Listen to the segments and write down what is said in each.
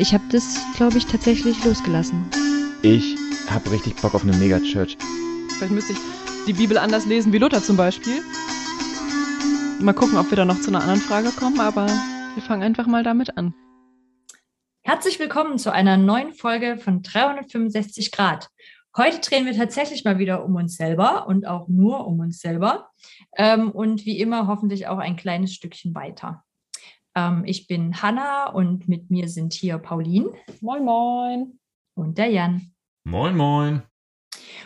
Ich habe das, glaube ich, tatsächlich losgelassen. Ich habe richtig Bock auf eine Megachurch. Vielleicht müsste ich die Bibel anders lesen wie Luther zum Beispiel. Mal gucken, ob wir da noch zu einer anderen Frage kommen, aber wir fangen einfach mal damit an. Herzlich willkommen zu einer neuen Folge von 365 Grad. Heute drehen wir tatsächlich mal wieder um uns selber und auch nur um uns selber. Ähm, und wie immer hoffentlich auch ein kleines Stückchen weiter. Ähm, ich bin Hanna und mit mir sind hier Pauline. Moin, moin. Und der Jan. Moin, moin.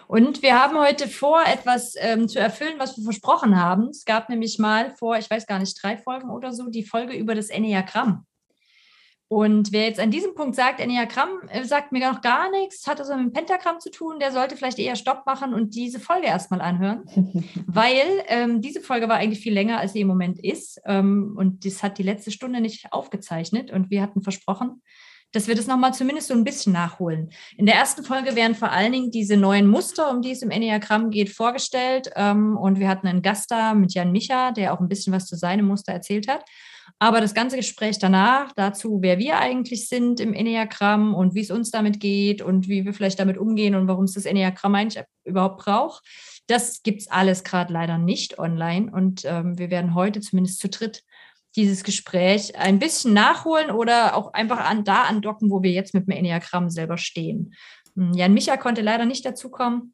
Und wir haben heute vor, etwas ähm, zu erfüllen, was wir versprochen haben. Es gab nämlich mal vor, ich weiß gar nicht, drei Folgen oder so, die Folge über das Enneagramm. Und wer jetzt an diesem Punkt sagt, Enneagramm äh, sagt mir noch gar nichts, hat also mit dem Pentagramm zu tun, der sollte vielleicht eher Stopp machen und diese Folge erstmal anhören. weil ähm, diese Folge war eigentlich viel länger, als sie im Moment ist. Ähm, und das hat die letzte Stunde nicht aufgezeichnet. Und wir hatten versprochen, dass wir das nochmal zumindest so ein bisschen nachholen. In der ersten Folge werden vor allen Dingen diese neuen Muster, um die es im Enneagramm geht, vorgestellt. Ähm, und wir hatten einen Gast da mit Jan Micha, der auch ein bisschen was zu seinem Muster erzählt hat. Aber das ganze Gespräch danach, dazu, wer wir eigentlich sind im Enneagramm und wie es uns damit geht und wie wir vielleicht damit umgehen und warum es das Enneagramm eigentlich überhaupt braucht, das gibt es alles gerade leider nicht online. Und ähm, wir werden heute zumindest zu dritt dieses Gespräch ein bisschen nachholen oder auch einfach an, da andocken, wo wir jetzt mit dem Enneagramm selber stehen. Hm, Jan Micha konnte leider nicht dazukommen.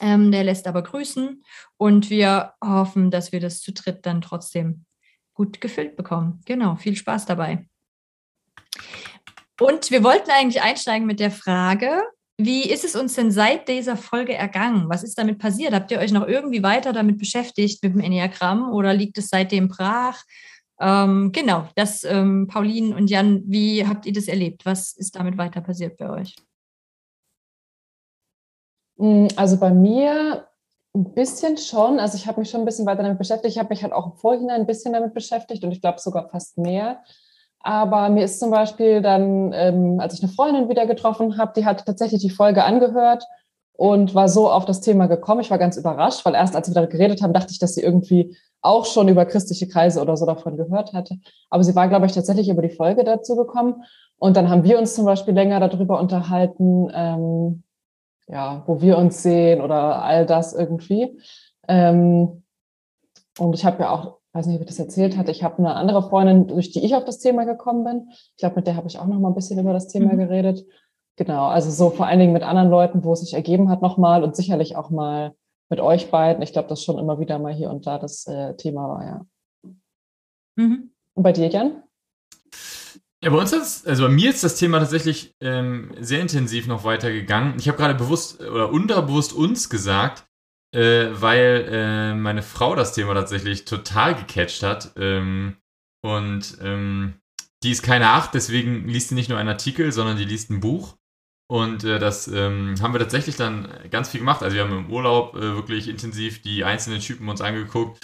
Ähm, der lässt aber grüßen und wir hoffen, dass wir das zu dritt dann trotzdem gut gefüllt bekommen. Genau, viel Spaß dabei. Und wir wollten eigentlich einsteigen mit der Frage, wie ist es uns denn seit dieser Folge ergangen? Was ist damit passiert? Habt ihr euch noch irgendwie weiter damit beschäftigt mit dem Enneagramm oder liegt es seitdem brach? Ähm, genau, das, ähm, Pauline und Jan, wie habt ihr das erlebt? Was ist damit weiter passiert bei euch? Mm, also bei mir ein bisschen schon. Also ich habe mich schon ein bisschen weiter damit beschäftigt. Ich habe mich halt auch im Vorhinein ein bisschen damit beschäftigt und ich glaube sogar fast mehr. Aber mir ist zum Beispiel dann, ähm, als ich eine Freundin wieder getroffen habe, die hat tatsächlich die Folge angehört und war so auf das Thema gekommen. Ich war ganz überrascht, weil erst als wir darüber geredet haben, dachte ich, dass sie irgendwie auch schon über christliche Kreise oder so davon gehört hatte. Aber sie war, glaube ich, tatsächlich über die Folge dazu gekommen. Und dann haben wir uns zum Beispiel länger darüber unterhalten, ähm, ja, wo wir uns sehen oder all das irgendwie. Ähm, und ich habe ja auch, weiß nicht, ob ich das erzählt hatte, ich habe eine andere Freundin, durch die ich auf das Thema gekommen bin. Ich glaube, mit der habe ich auch noch mal ein bisschen über das Thema mhm. geredet. Genau, also so vor allen Dingen mit anderen Leuten, wo es sich ergeben hat nochmal und sicherlich auch mal mit euch beiden. Ich glaube, das schon immer wieder mal hier und da das äh, Thema war, ja. Mhm. Und bei dir, Jan? Ja, bei uns ist, also bei mir ist das Thema tatsächlich ähm, sehr intensiv noch weitergegangen. Ich habe gerade bewusst oder unterbewusst uns gesagt, äh, weil äh, meine Frau das Thema tatsächlich total gecatcht hat. Ähm, und ähm, die ist keine Acht, deswegen liest sie nicht nur einen Artikel, sondern die liest ein Buch. Und äh, das ähm, haben wir tatsächlich dann ganz viel gemacht. Also wir haben im Urlaub äh, wirklich intensiv die einzelnen Typen uns angeguckt.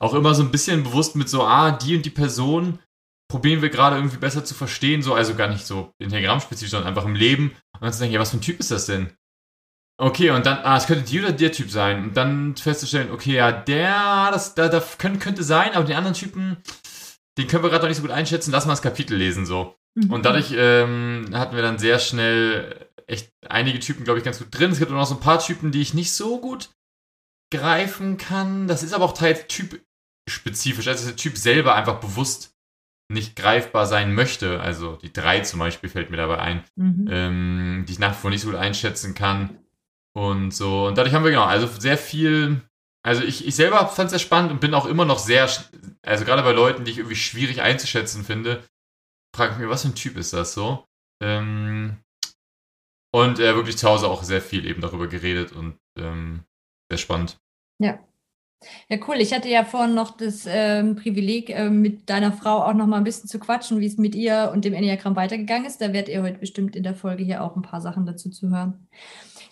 Auch immer so ein bisschen bewusst mit so, ah, die und die Person probieren wir gerade irgendwie besser zu verstehen, so, also gar nicht so integrammspezifisch, sondern einfach im Leben. Und dann zu denken, ja, was für ein Typ ist das denn? Okay, und dann, ah, es könnte die oder der Typ sein. Und dann festzustellen, okay, ja, der, das, da, da könnte, könnte sein, aber den anderen Typen, den können wir gerade noch nicht so gut einschätzen, lass mal das Kapitel lesen, so. Mhm. Und dadurch ähm, hatten wir dann sehr schnell echt einige Typen, glaube ich, ganz gut drin. Es gibt auch noch so ein paar Typen, die ich nicht so gut greifen kann. Das ist aber auch teils typspezifisch. Also der Typ selber einfach bewusst nicht greifbar sein möchte. Also die drei zum Beispiel fällt mir dabei ein, mhm. ähm, die ich nach wie vor nicht so gut einschätzen kann. Und so. Und dadurch haben wir genau, also sehr viel. Also ich, ich selber fand es sehr spannend und bin auch immer noch sehr, also gerade bei Leuten, die ich irgendwie schwierig einzuschätzen finde, frage ich mir, was für ein Typ ist das so? Ähm, und äh, wirklich zu Hause auch sehr viel eben darüber geredet und ähm, sehr spannend. Ja, ja, cool. Ich hatte ja vorhin noch das ähm, Privileg, äh, mit deiner Frau auch noch mal ein bisschen zu quatschen, wie es mit ihr und dem Enneagramm weitergegangen ist. Da werdet ihr heute bestimmt in der Folge hier auch ein paar Sachen dazu zu hören.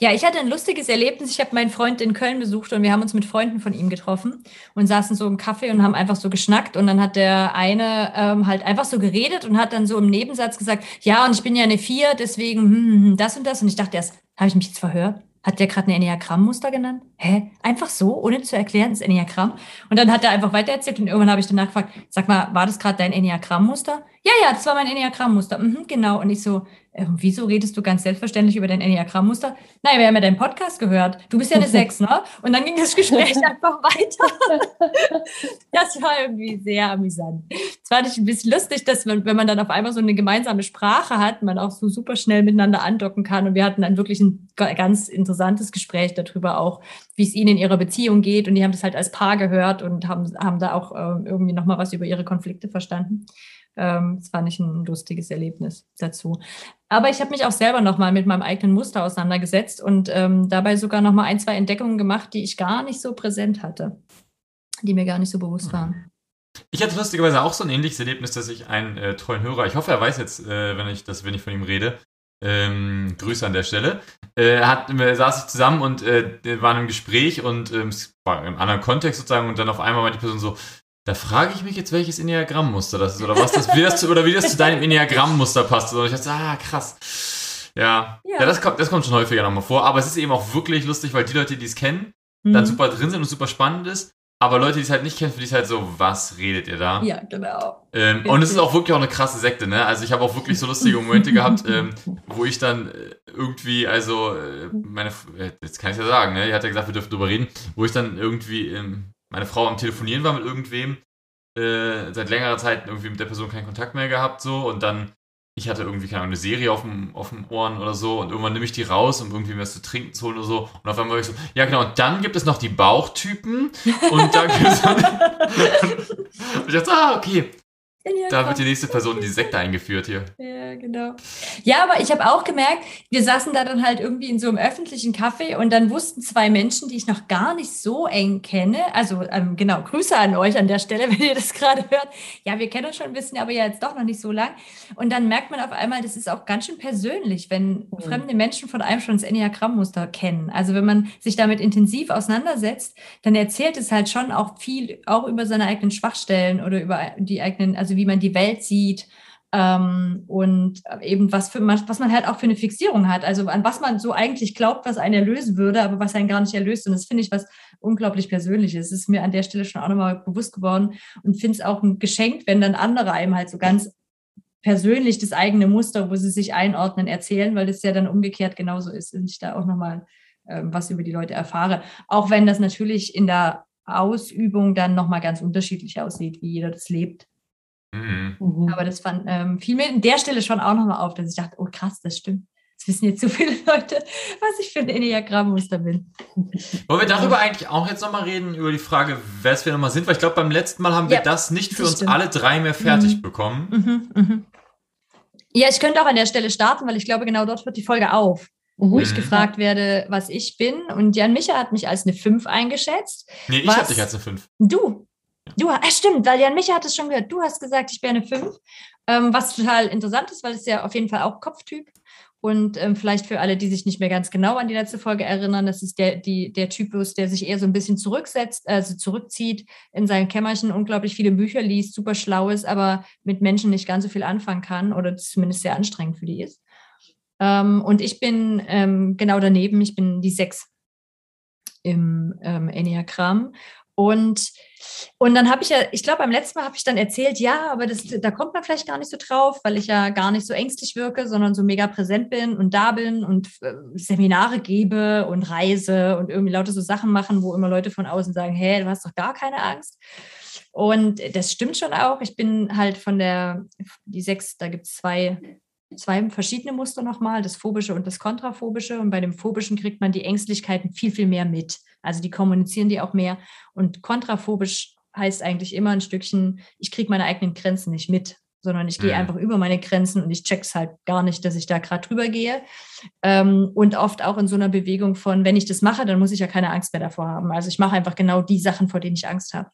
Ja, ich hatte ein lustiges Erlebnis. Ich habe meinen Freund in Köln besucht und wir haben uns mit Freunden von ihm getroffen und saßen so im Café und haben einfach so geschnackt. Und dann hat der eine ähm, halt einfach so geredet und hat dann so im Nebensatz gesagt, ja, und ich bin ja eine Vier, deswegen hm, hm, hm das und das. Und ich dachte erst, habe ich mich jetzt verhört? Hat der gerade ein Enneagrammmuster genannt? Hä, einfach so, ohne zu erklären, das Enneagramm. Und dann hat er einfach weitererzählt und irgendwann habe ich danach gefragt, sag mal, war das gerade dein Enneagrammmuster? Ja, ja, das war mein Enneagrammmuster. Mhm, genau. Und ich so, äh, wieso redest du ganz selbstverständlich über dein Enneagrammmuster? Naja, wir haben ja deinen Podcast gehört. Du bist ja eine Sechs, ne? Und dann ging das Gespräch einfach weiter. das war irgendwie sehr amüsant. Es fand ich ein bisschen lustig, dass man, wenn man dann auf einmal so eine gemeinsame Sprache hat, man auch so super schnell miteinander andocken kann. Und wir hatten dann wirklich ein ganz interessantes Gespräch darüber auch, wie es ihnen in ihrer Beziehung geht. Und die haben das halt als Paar gehört und haben, haben da auch äh, irgendwie nochmal was über ihre Konflikte verstanden. Ähm, das fand ich ein lustiges Erlebnis dazu. Aber ich habe mich auch selber nochmal mit meinem eigenen Muster auseinandergesetzt und ähm, dabei sogar nochmal ein, zwei Entdeckungen gemacht, die ich gar nicht so präsent hatte, die mir gar nicht so bewusst waren. Ich hatte lustigerweise auch so ein ähnliches Erlebnis, dass ich einen äh, treuen Hörer, ich hoffe, er weiß jetzt, äh, wenn ich das, wenn ich von ihm rede, ähm, Grüße an der Stelle, äh, hat, saß ich zusammen und äh, waren im Gespräch und ähm, es war im anderen Kontext sozusagen und dann auf einmal war die Person so, da frage ich mich jetzt, welches Enneagrammmuster das ist oder was das, wie das zu, oder wie das zu deinem Enneagrammmuster passt. Und ich dachte, ah, krass. Ja, ja. ja das, kommt, das kommt schon häufiger nochmal vor. Aber es ist eben auch wirklich lustig, weil die Leute, die es kennen, mhm. dann super drin sind und super spannend ist. Aber Leute, die es halt nicht kennen, für die ist halt so, was redet ihr da? Ja, genau. Ähm, und es ist auch wirklich auch eine krasse Sekte, ne? Also ich habe auch wirklich so lustige Momente gehabt, ähm, wo ich dann äh, irgendwie, also äh, meine, äh, jetzt kann ich ja sagen, ne? Die hat ja gesagt, wir dürfen drüber reden, wo ich dann irgendwie ähm, meine Frau am Telefonieren war mit irgendwem, äh, seit längerer Zeit irgendwie mit der Person keinen Kontakt mehr gehabt, so, und dann, ich hatte irgendwie, keine eine Serie auf dem, auf dem Ohren oder so, und irgendwann nehme ich die raus, um irgendwie was zu trinken zu holen oder so, und auf einmal war ich so, ja genau, und dann gibt es noch die Bauchtypen, und dann gibt es und ich dachte, ah, okay, da wird die nächste Person in die Sekte eingeführt hier. Ja, genau. Ja, aber ich habe auch gemerkt, wir saßen da dann halt irgendwie in so einem öffentlichen Café und dann wussten zwei Menschen, die ich noch gar nicht so eng kenne, also ähm, genau, Grüße an euch an der Stelle, wenn ihr das gerade hört. Ja, wir kennen uns schon ein bisschen, aber ja jetzt doch noch nicht so lang. Und dann merkt man auf einmal, das ist auch ganz schön persönlich, wenn mhm. fremde Menschen von einem schon das Enneagrammmuster kennen. Also wenn man sich damit intensiv auseinandersetzt, dann erzählt es halt schon auch viel, auch über seine eigenen Schwachstellen oder über die eigenen, also wie man die Welt sieht ähm, und eben was, für, was man halt auch für eine Fixierung hat. Also an was man so eigentlich glaubt, was einen erlösen würde, aber was einen gar nicht erlöst. Und das finde ich was unglaublich Persönliches. Das ist mir an der Stelle schon auch nochmal bewusst geworden und finde es auch ein Geschenk, wenn dann andere einem halt so ganz persönlich das eigene Muster, wo sie sich einordnen, erzählen, weil das ja dann umgekehrt genauso ist und ich da auch nochmal ähm, was über die Leute erfahre. Auch wenn das natürlich in der Ausübung dann nochmal ganz unterschiedlich aussieht, wie jeder das lebt. Mhm. mhm. Aber das fand, ähm, fiel mir an der Stelle schon auch nochmal auf, dass ich dachte, oh krass, das stimmt. Das wissen jetzt so viele Leute, was ich für ein Enneagrammmuster bin. Wollen wir darüber eigentlich auch jetzt nochmal reden, über die Frage, wer es wir nochmal sind? Weil ich glaube, beim letzten Mal haben wir ja, das nicht für das uns stimmt. alle drei mehr fertig mhm. bekommen. Mhm, mhm. Ja, ich könnte auch an der Stelle starten, weil ich glaube, genau dort hört die Folge auf wo ich mhm. gefragt werde, was ich bin. Und Jan Micha hat mich als eine 5 eingeschätzt. Nee, ich habe dich als eine 5. Du. Du, äh, stimmt, weil Jan Micha hat es schon gehört. Du hast gesagt, ich wäre eine 5. Ähm, was total interessant ist, weil es ja auf jeden Fall auch Kopftyp. Und ähm, vielleicht für alle, die sich nicht mehr ganz genau an die letzte Folge erinnern, das ist der, die, der Typus, der sich eher so ein bisschen zurücksetzt, also zurückzieht in sein Kämmerchen, unglaublich viele Bücher liest, super schlau ist, aber mit Menschen nicht ganz so viel anfangen kann oder zumindest sehr anstrengend für die ist. Ähm, und ich bin ähm, genau daneben, ich bin die 6 im ähm, Enneagramm. Und, und dann habe ich ja, ich glaube, beim letzten Mal habe ich dann erzählt, ja, aber das, da kommt man vielleicht gar nicht so drauf, weil ich ja gar nicht so ängstlich wirke, sondern so mega präsent bin und da bin und äh, Seminare gebe und reise und irgendwie lauter so Sachen machen, wo immer Leute von außen sagen, hey, du hast doch gar keine Angst. Und das stimmt schon auch. Ich bin halt von der, die sechs, da gibt es zwei zwei verschiedene Muster nochmal, das phobische und das kontraphobische. Und bei dem phobischen kriegt man die Ängstlichkeiten viel, viel mehr mit. Also die kommunizieren die auch mehr. Und kontraphobisch heißt eigentlich immer ein Stückchen, ich kriege meine eigenen Grenzen nicht mit, sondern ich gehe mhm. einfach über meine Grenzen und ich check's halt gar nicht, dass ich da gerade drüber gehe. Ähm, und oft auch in so einer Bewegung von, wenn ich das mache, dann muss ich ja keine Angst mehr davor haben. Also ich mache einfach genau die Sachen, vor denen ich Angst habe.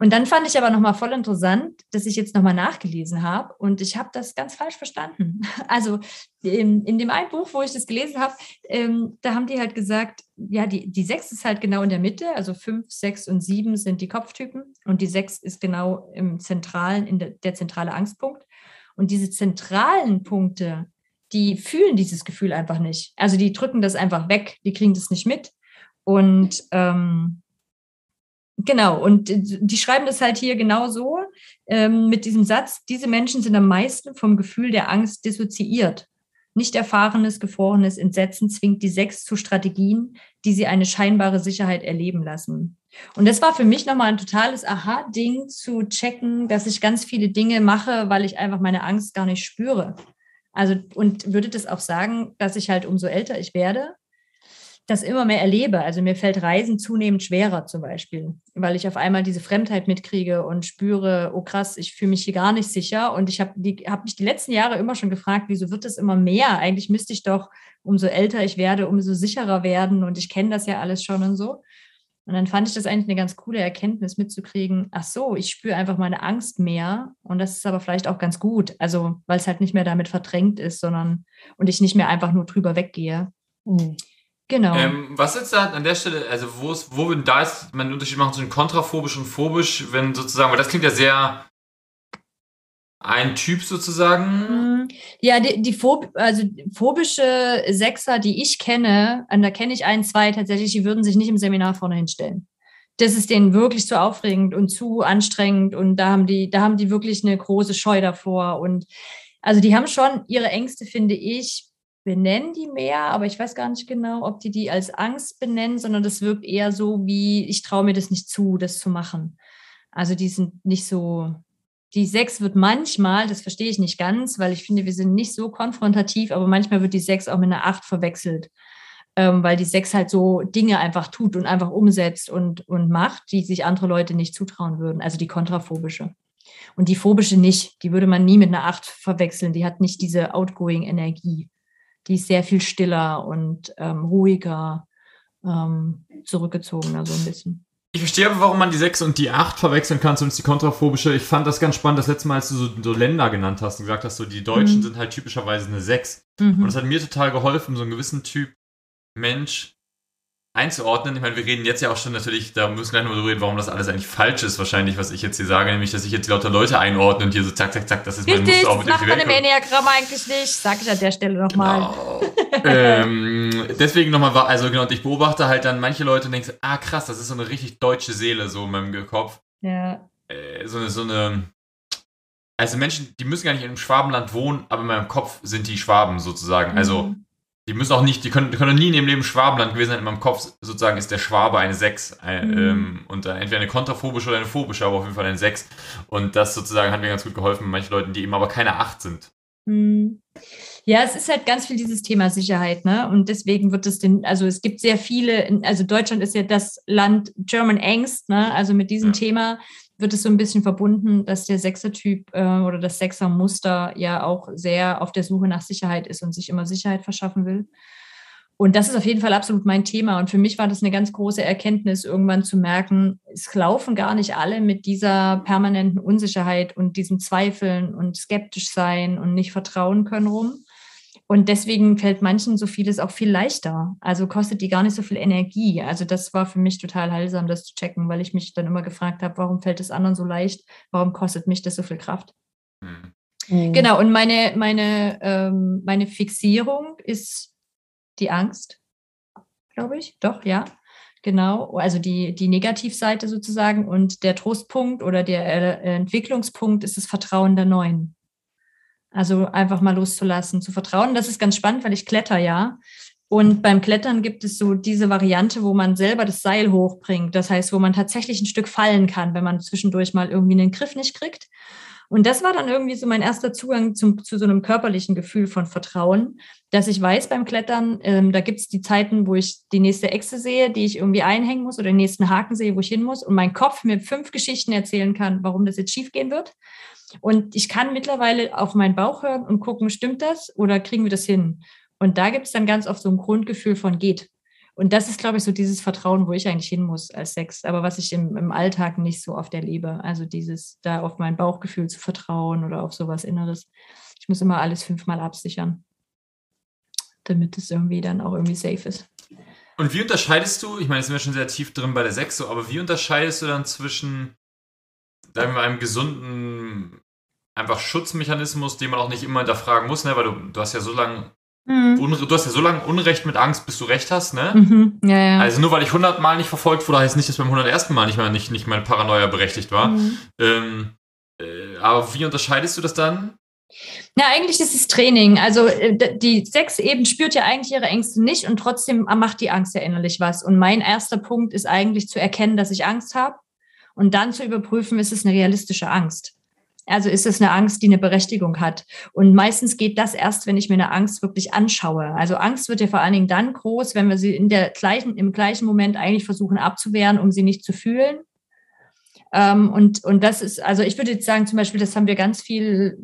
Und dann fand ich aber nochmal voll interessant, dass ich jetzt nochmal nachgelesen habe und ich habe das ganz falsch verstanden. Also in, in, dem einen Buch, wo ich das gelesen habe, ähm, da haben die halt gesagt, ja, die, die sechs ist halt genau in der Mitte, also fünf, sechs und sieben sind die Kopftypen und die sechs ist genau im zentralen, in der, der zentrale Angstpunkt. Und diese zentralen Punkte, die fühlen dieses Gefühl einfach nicht. Also die drücken das einfach weg, die kriegen das nicht mit. Und ähm, genau, und die schreiben das halt hier genau so ähm, mit diesem Satz, diese Menschen sind am meisten vom Gefühl der Angst dissoziiert. Nicht erfahrenes, gefrorenes Entsetzen zwingt die Sechs zu Strategien, die sie eine scheinbare Sicherheit erleben lassen. Und das war für mich nochmal ein totales Aha-Ding zu checken, dass ich ganz viele Dinge mache, weil ich einfach meine Angst gar nicht spüre. Also, und würde das auch sagen, dass ich halt umso älter ich werde, das immer mehr erlebe. Also mir fällt Reisen zunehmend schwerer zum Beispiel, weil ich auf einmal diese Fremdheit mitkriege und spüre, oh krass, ich fühle mich hier gar nicht sicher. Und ich habe hab mich die letzten Jahre immer schon gefragt, wieso wird das immer mehr? Eigentlich müsste ich doch, umso älter ich werde, umso sicherer werden. Und ich kenne das ja alles schon und so. Und dann fand ich das eigentlich eine ganz coole Erkenntnis mitzukriegen, ach so, ich spüre einfach meine Angst mehr. Und das ist aber vielleicht auch ganz gut. Also, weil es halt nicht mehr damit verdrängt ist, sondern und ich nicht mehr einfach nur drüber weggehe. Mhm. Genau. Ähm, was jetzt da an der Stelle, also wo ist, wo denn da ist, man einen Unterschied machen zwischen kontraphobisch und phobisch, wenn sozusagen, weil das klingt ja sehr ein Typ sozusagen. Mhm. Ja, die, die Phob also phobische Sechser, die ich kenne, und da kenne ich ein, zwei tatsächlich, die würden sich nicht im Seminar vorne hinstellen. Das ist denen wirklich zu aufregend und zu anstrengend und da haben die, da haben die wirklich eine große Scheu davor und also die haben schon ihre Ängste, finde ich, benennen die mehr, aber ich weiß gar nicht genau, ob die die als Angst benennen, sondern das wirkt eher so wie, ich traue mir das nicht zu, das zu machen. Also die sind nicht so, die Sechs wird manchmal, das verstehe ich nicht ganz, weil ich finde, wir sind nicht so konfrontativ, aber manchmal wird die Sechs auch mit einer Acht verwechselt, ähm, weil die Sechs halt so Dinge einfach tut und einfach umsetzt und, und macht, die sich andere Leute nicht zutrauen würden, also die kontraphobische. Und die phobische nicht, die würde man nie mit einer Acht verwechseln, die hat nicht diese outgoing Energie die ist sehr viel stiller und ähm, ruhiger, ähm, zurückgezogener so ein bisschen. Ich verstehe aber, warum man die 6 und die 8 verwechseln kann, zumindest die kontraphobische. Ich fand das ganz spannend, das letzte Mal, als du so, so Länder genannt hast und gesagt hast, so die Deutschen mhm. sind halt typischerweise eine 6. Mhm. Und das hat mir total geholfen, so einen gewissen Typ Mensch einzuordnen. Ich meine, wir reden jetzt ja auch schon natürlich, da müssen wir gleich nochmal reden, warum das alles eigentlich falsch ist, wahrscheinlich, was ich jetzt hier sage, nämlich, dass ich jetzt lauter Leute einordne und hier so zack, zack, zack, das ist Richtig, mein Muster auch mit das macht man im Enneagramm eigentlich nicht, sag ich an der Stelle nochmal. Genau. ähm, deswegen nochmal, also genau, und ich beobachte halt dann manche Leute und denke, ah krass, das ist so eine richtig deutsche Seele so in meinem Kopf. Ja. Äh, so eine, so eine, also Menschen, die müssen gar nicht in einem Schwabenland wohnen, aber in meinem Kopf sind die Schwaben sozusagen. Also mhm. Die müssen auch nicht, die können, die können nie in ihrem Leben Schwabenland gewesen sein. In meinem Kopf sozusagen ist der Schwabe eine 6. Äh, mhm. ähm, und äh, entweder eine kontraphobische oder eine phobische, aber auf jeden Fall eine 6. Und das sozusagen hat mir ganz gut geholfen manchen Leuten, die eben aber keine 8 sind. Mhm. Ja, es ist halt ganz viel dieses Thema Sicherheit, ne? Und deswegen wird es den, also es gibt sehr viele, also Deutschland ist ja das Land German Angst, ne? Also mit diesem ja. Thema wird es so ein bisschen verbunden, dass der Sechser-Typ äh, oder das Sechser-Muster ja auch sehr auf der Suche nach Sicherheit ist und sich immer Sicherheit verschaffen will. Und das ist auf jeden Fall absolut mein Thema. Und für mich war das eine ganz große Erkenntnis, irgendwann zu merken, es laufen gar nicht alle mit dieser permanenten Unsicherheit und diesem Zweifeln und skeptisch sein und nicht vertrauen können rum, und deswegen fällt manchen so vieles auch viel leichter. Also kostet die gar nicht so viel Energie. Also das war für mich total heilsam, das zu checken, weil ich mich dann immer gefragt habe, warum fällt es anderen so leicht? Warum kostet mich das so viel Kraft? Mhm. Genau, und meine, meine, ähm, meine Fixierung ist die Angst, glaube ich. Doch, ja. Genau, also die, die Negativseite sozusagen. Und der Trostpunkt oder der äh, Entwicklungspunkt ist das Vertrauen der Neuen. Also einfach mal loszulassen, zu vertrauen. Das ist ganz spannend, weil ich kletter ja. Und beim Klettern gibt es so diese Variante, wo man selber das Seil hochbringt. Das heißt, wo man tatsächlich ein Stück fallen kann, wenn man zwischendurch mal irgendwie einen Griff nicht kriegt. Und das war dann irgendwie so mein erster Zugang zum, zu so einem körperlichen Gefühl von Vertrauen, dass ich weiß beim Klettern, ähm, da gibt es die Zeiten, wo ich die nächste Echse sehe, die ich irgendwie einhängen muss oder den nächsten Haken sehe, wo ich hin muss und mein Kopf mir fünf Geschichten erzählen kann, warum das jetzt schief gehen wird. Und ich kann mittlerweile auf meinen Bauch hören und gucken, stimmt das oder kriegen wir das hin? Und da gibt es dann ganz oft so ein Grundgefühl von geht. Und das ist, glaube ich, so dieses Vertrauen, wo ich eigentlich hin muss als Sex, aber was ich im, im Alltag nicht so oft erlebe. Also dieses, da auf mein Bauchgefühl zu vertrauen oder auf sowas Inneres. Ich muss immer alles fünfmal absichern, damit es irgendwie dann auch irgendwie safe ist. Und wie unterscheidest du, ich meine, jetzt sind wir schon sehr tief drin bei der Sex, so, aber wie unterscheidest du dann zwischen sagen wir, einem gesunden einfach Schutzmechanismus, den man auch nicht immer hinterfragen muss, ne? weil du, du hast ja so lange Mhm. Du hast ja so lange Unrecht mit Angst, bis du Recht hast, ne? Mhm. Ja, ja. Also nur weil ich 100 Mal nicht verfolgt wurde, heißt nicht, dass beim 101. Mal nicht, mal nicht, nicht meine Paranoia berechtigt war. Mhm. Ähm, äh, aber wie unterscheidest du das dann? Ja, eigentlich ist es Training. Also äh, die Sechs eben spürt ja eigentlich ihre Ängste nicht und trotzdem macht die Angst ja innerlich was. Und mein erster Punkt ist eigentlich zu erkennen, dass ich Angst habe und dann zu überprüfen, ist es eine realistische Angst. Also ist es eine Angst, die eine Berechtigung hat. Und meistens geht das erst, wenn ich mir eine Angst wirklich anschaue. Also Angst wird ja vor allen Dingen dann groß, wenn wir sie in der gleichen, im gleichen Moment eigentlich versuchen abzuwehren, um sie nicht zu fühlen. Ähm, und, und das ist, also ich würde jetzt sagen, zum Beispiel, das haben wir ganz viel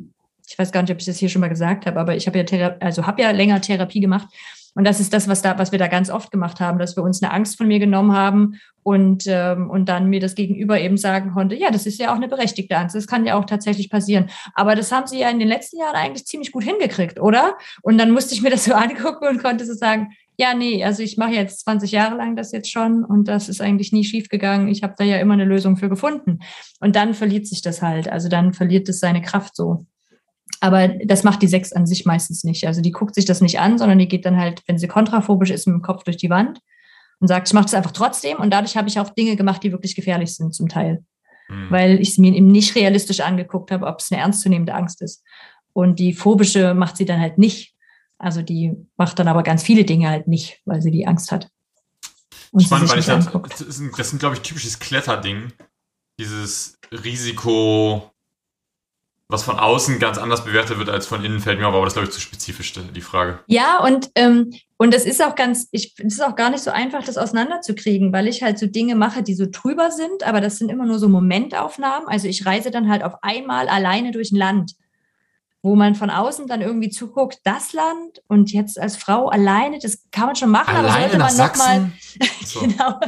ich weiß gar nicht, ob ich das hier schon mal gesagt habe, aber ich habe ja Thera also habe ja länger Therapie gemacht und das ist das, was da, was wir da ganz oft gemacht haben, dass wir uns eine Angst von mir genommen haben und ähm, und dann mir das Gegenüber eben sagen konnte, ja, das ist ja auch eine berechtigte Angst, das kann ja auch tatsächlich passieren. Aber das haben sie ja in den letzten Jahren eigentlich ziemlich gut hingekriegt, oder? Und dann musste ich mir das so angucken und konnte so sagen, ja, nee, also ich mache jetzt 20 Jahre lang das jetzt schon und das ist eigentlich nie schief gegangen. Ich habe da ja immer eine Lösung für gefunden. Und dann verliert sich das halt, also dann verliert es seine Kraft so. Aber das macht die Sechs an sich meistens nicht. Also die guckt sich das nicht an, sondern die geht dann halt, wenn sie kontraphobisch ist, mit dem Kopf durch die Wand und sagt, ich mache das einfach trotzdem. Und dadurch habe ich auch Dinge gemacht, die wirklich gefährlich sind zum Teil, Hm. weil ich es mir eben nicht realistisch angeguckt habe, ob es eine ernstzunehmende Angst ist. Und die phobische macht sie dann halt nicht. Also die macht dann aber ganz viele Dinge halt nicht, weil sie die Angst hat. Und Spannend, weil ich nicht das, das sind, das sind glaube ich, typisches Kletterding. Dieses Risiko, was von außen ganz anders bewertet wird als von innen, fällt mir auf, aber das glaube ich, zu spezifisch, die Frage. Ja, und, ähm, und das ist auch ganz, ich, es ist auch gar nicht so einfach, das auseinanderzukriegen, weil ich halt so Dinge mache, die so drüber sind, aber das sind immer nur so Momentaufnahmen. Also ich reise dann halt auf einmal alleine durch ein Land, wo man von außen dann irgendwie zuguckt, das Land und jetzt als Frau alleine, das kann man schon machen, aber Alleine sollte nach man noch mal, Sachsen? So. genau,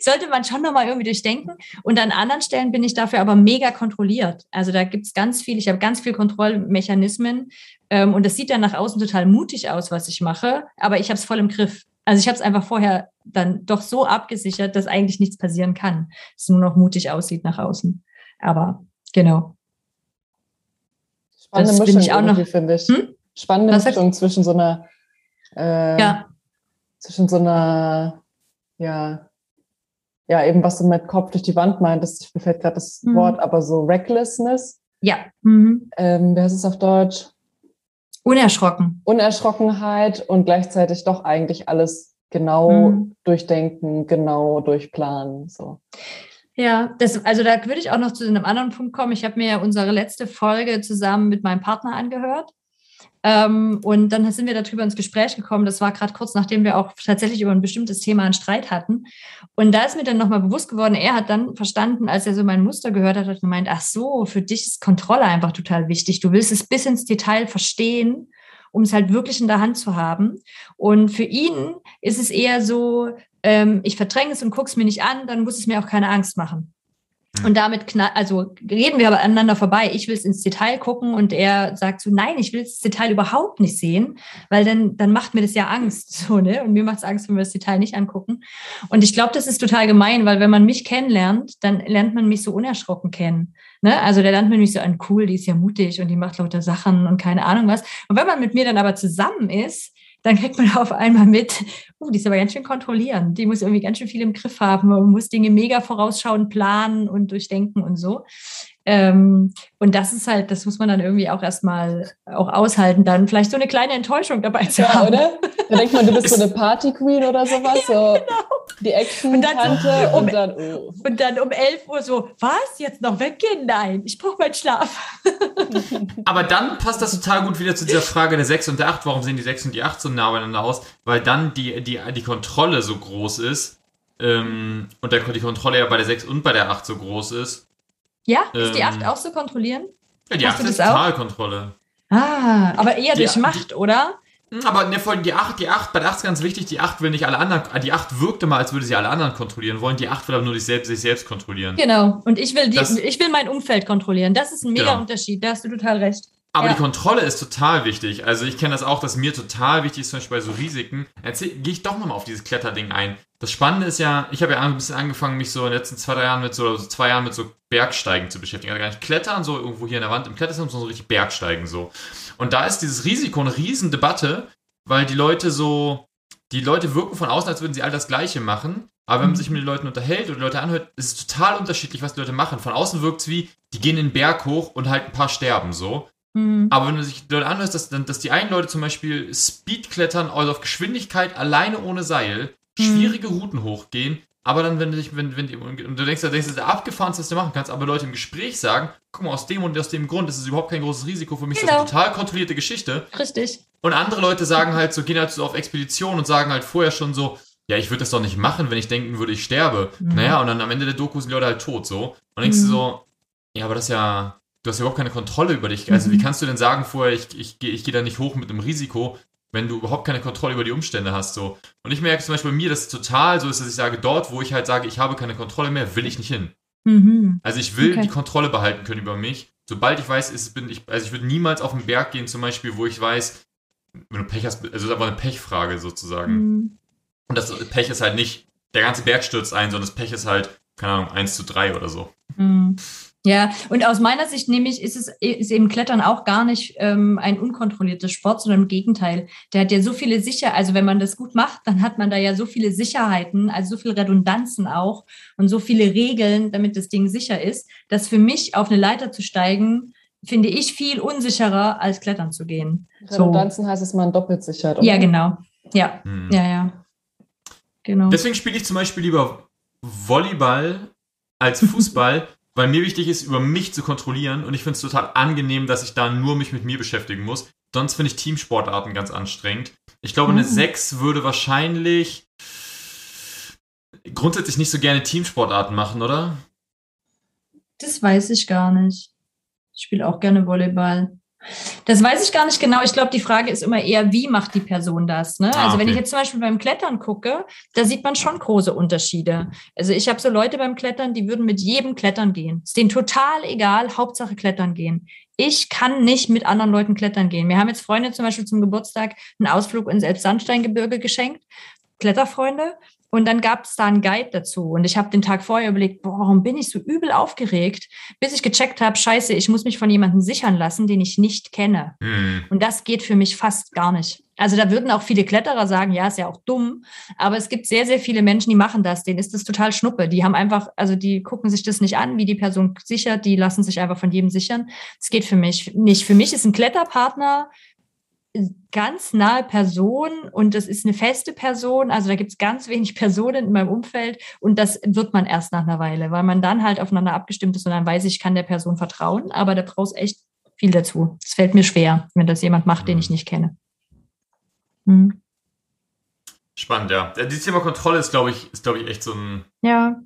sollte man schon nochmal irgendwie durchdenken. Und an anderen Stellen bin ich dafür aber mega kontrolliert. Also da gibt es ganz viel, ich habe ganz viel Kontrollmechanismen ähm, und das sieht dann nach außen total mutig aus, was ich mache, aber ich habe es voll im Griff. Also ich habe es einfach vorher dann doch so abgesichert, dass eigentlich nichts passieren kann. Es nur noch mutig aussieht nach außen. Aber genau. Spannende Das Mischung ich auch noch- finde ich. Hm? Spannende Was Mischung zwischen so einer, äh, Ja, zwischen so einer, ja, ja, eben was du mit Kopf durch die Wand meintest, mir fällt gerade das Mhm. Wort, aber so Recklessness, ja. Mhm. ähm, wie heißt es auf Deutsch? Unerschrocken. Unerschrockenheit und gleichzeitig doch eigentlich alles genau Mhm. durchdenken, genau durchplanen. So. Ja, das, also da würde ich auch noch zu einem anderen Punkt kommen. Ich habe mir ja unsere letzte Folge zusammen mit meinem Partner angehört. Ähm, und dann sind wir darüber ins Gespräch gekommen. Das war gerade kurz nachdem wir auch tatsächlich über ein bestimmtes Thema einen Streit hatten. Und da ist mir dann nochmal bewusst geworden, er hat dann verstanden, als er so mein Muster gehört hat, hat gemeint, ach so, für dich ist Kontrolle einfach total wichtig. Du willst es bis ins Detail verstehen, um es halt wirklich in der Hand zu haben. Und für ihn ist es eher so, ähm, ich verdränge es und gucke es mir nicht an, dann muss es mir auch keine Angst machen. Hm. Und damit, knall, also reden wir aber aneinander vorbei. Ich will es ins Detail gucken und er sagt so, nein, ich will das Detail überhaupt nicht sehen, weil dann, dann macht mir das ja Angst. So, ne? Und mir macht es Angst, wenn wir das Detail nicht angucken. Und ich glaube, das ist total gemein, weil wenn man mich kennenlernt, dann lernt man mich so unerschrocken kennen. Ne? Also da lernt man mich so an, cool, die ist ja mutig und die macht lauter Sachen und keine Ahnung was. Und wenn man mit mir dann aber zusammen ist, dann kriegt man auf einmal mit, oh, die ist aber ganz schön kontrollieren. Die muss irgendwie ganz schön viel im Griff haben und muss Dinge mega vorausschauend planen und durchdenken und so. Ähm, und das ist halt, das muss man dann irgendwie auch erstmal auch aushalten, dann vielleicht so eine kleine Enttäuschung dabei zu Ja, haben. oder? Da denkt man, du bist so eine Party-Queen oder sowas. So die Und dann so, Action-Tante um- und dann, oh. Und dann um 11 Uhr so, was, jetzt noch weggehen? Nein, ich brauche meinen Schlaf. Aber dann passt das total gut wieder zu dieser Frage der 6 und der 8. Warum sehen die 6 und die 8 so nah beieinander aus? Weil dann die, die, die Kontrolle so groß ist ähm, und der, die Kontrolle ja bei der 6 und bei der 8 so groß ist. Ja, ist die Ähm. 8 auch so kontrollieren? Ja, die Hast 8 du ist? Totalkontrolle. Ah, aber eher durch Die- Macht, oder? Hm, Aber ne, vor allem die 8, die 8, bei der 8 ist ganz wichtig, die 8 will nicht alle anderen, die 8 wirkt immer, als würde sie alle anderen kontrollieren wollen, die 8 will aber nur sich selbst, sich selbst kontrollieren. Genau. Und ich will, die, Das- ich will mein Umfeld kontrollieren. Das ist ein mega Genau. Unterschied. Da hast du total recht. Aber Ja. die Kontrolle ist total wichtig. Also ich kenne das auch, dass mir total wichtig ist, zum Beispiel bei so Risiken. Erzähl- Gehe ich doch nochmal auf dieses Kletterding ein. Das Spannende ist ja, ich habe ja ein bisschen angefangen, mich so in den letzten zwei, drei Jahren mit so, oder so zwei Jahren mit so Bergsteigen zu beschäftigen. Also gar nicht klettern, so irgendwo hier in der Wand im Kletterzentrum, sondern so richtig Bergsteigen so. Und da ist dieses Risiko eine Riesendebatte. weil die Leute so, die Leute wirken von außen, als würden sie all das Gleiche machen. Aber wenn man Mhm. sich mit den Leuten unterhält oder die Leute anhört, ist es total unterschiedlich, was die Leute machen. Von außen wirkt es wie, die gehen den Berg hoch und halt ein paar sterben so. Mhm. Aber wenn du sich Leute anhörst, dass, dass die einen Leute zum Beispiel Speed klettern, also auf Geschwindigkeit alleine ohne Seil, Mhm. schwierige Routen hochgehen, aber dann, wenn du dich, wenn, wenn die, und du denkst, denkst, das ist der abgefahrenste, was du machen kannst, aber Leute im Gespräch sagen, guck mal, aus dem und aus dem Grund ist es überhaupt kein großes Risiko für mich, das ist Genau. eine total kontrollierte Geschichte. Richtig. Und andere Leute sagen halt so, gehen halt so auf Expedition und sagen halt vorher schon so, ja, ich würde das doch nicht machen, wenn ich denken würde, ich sterbe. Mhm. Naja, und dann am Ende der Doku sind die Leute halt tot so. Und dann denkst du Mhm. so, ja, aber das ist ja, du hast ja überhaupt keine Kontrolle über dich. Also Mhm. wie kannst du denn sagen vorher, ich, ich, gehe- ich gehe da nicht hoch mit einem Risiko, wenn du überhaupt keine Kontrolle über die Umstände hast so. Und ich merke zum Beispiel bei mir, dass es total so ist, dass ich sage, dort, wo ich halt sage, ich habe keine Kontrolle mehr, will ich nicht hin. Mhm. Also ich will Okay. die Kontrolle behalten können über mich. Sobald ich weiß, ist, bin ich, also ich würde niemals auf den Berg gehen, zum Beispiel, wo ich weiß, wenn du Pech hast, also das ist aber eine Pechfrage sozusagen. Mhm. Und das Pech ist halt nicht, der ganze Berg stürzt ein, sondern das Pech ist halt, keine Ahnung, 1 zu 3 oder so. Mhm. Ja, und aus meiner Sicht nämlich ist es ist eben Klettern auch gar nicht ähm, ein unkontrollierter Sport, sondern im Gegenteil. Der hat ja so viele Sicher, also wenn man das gut macht, dann hat man da ja so viele Sicherheiten, also so viele Redundanzen auch und so viele Regeln, damit das Ding sicher ist, dass für mich auf eine Leiter zu steigen, finde ich viel unsicherer als Klettern zu gehen. So. Redundanzen heißt es, man doppelt sichert. oder? Ja, genau. Ja, Hm. ja, ja. Genau. Deswegen spiele ich zum Beispiel lieber Volleyball als Fußball, weil mir wichtig ist, über mich zu kontrollieren und ich finde es total angenehm, dass ich da nur mich mit mir beschäftigen muss. Sonst finde ich Teamsportarten ganz anstrengend. Ich glaube, eine Mhm. 6 würde wahrscheinlich grundsätzlich nicht so gerne Teamsportarten machen, oder? Das weiß ich gar nicht. Ich spiele auch gerne Volleyball. Das weiß ich gar nicht genau. Ich glaube, die Frage ist immer eher, wie macht die Person das? Ne? Ah, also wenn okay. ich jetzt zum Beispiel beim Klettern gucke, da sieht man schon große Unterschiede. Also ich habe so Leute beim Klettern, die würden mit jedem Klettern gehen. Ist denen total egal, Hauptsache Klettern gehen. Ich kann nicht mit anderen Leuten klettern gehen. Wir haben jetzt Freunde zum Beispiel zum Geburtstag einen Ausflug ins Elbsandsteingebirge geschenkt. Kletterfreunde. Und dann gab es da einen Guide dazu. Und ich habe den Tag vorher überlegt, boah, warum bin ich so übel aufgeregt, bis ich gecheckt habe, scheiße, ich muss mich von jemandem sichern lassen, den ich nicht kenne. Hm. Und das geht für mich fast gar nicht. Also da würden auch viele Kletterer sagen, ja, ist ja auch dumm. Aber es gibt sehr, sehr viele Menschen, die machen das. Denen ist das total schnuppe. Die haben einfach, also die gucken sich das nicht an, wie die Person sichert. Die lassen sich einfach von jedem sichern. Das geht für mich nicht. Für mich ist ein Kletterpartner ganz nahe Person und das ist eine feste Person. Also da gibt es ganz wenig Personen in meinem Umfeld und das wird man erst nach einer Weile, weil man dann halt aufeinander abgestimmt ist und dann weiß ich, ich kann der Person vertrauen. Aber da brauchst echt viel dazu. Es fällt mir schwer, wenn das jemand macht, den ich nicht kenne. Hm. Spannend, ja. Dieses Thema Kontrolle ist, glaube ich, ist, glaube ich, echt so ein. Ja,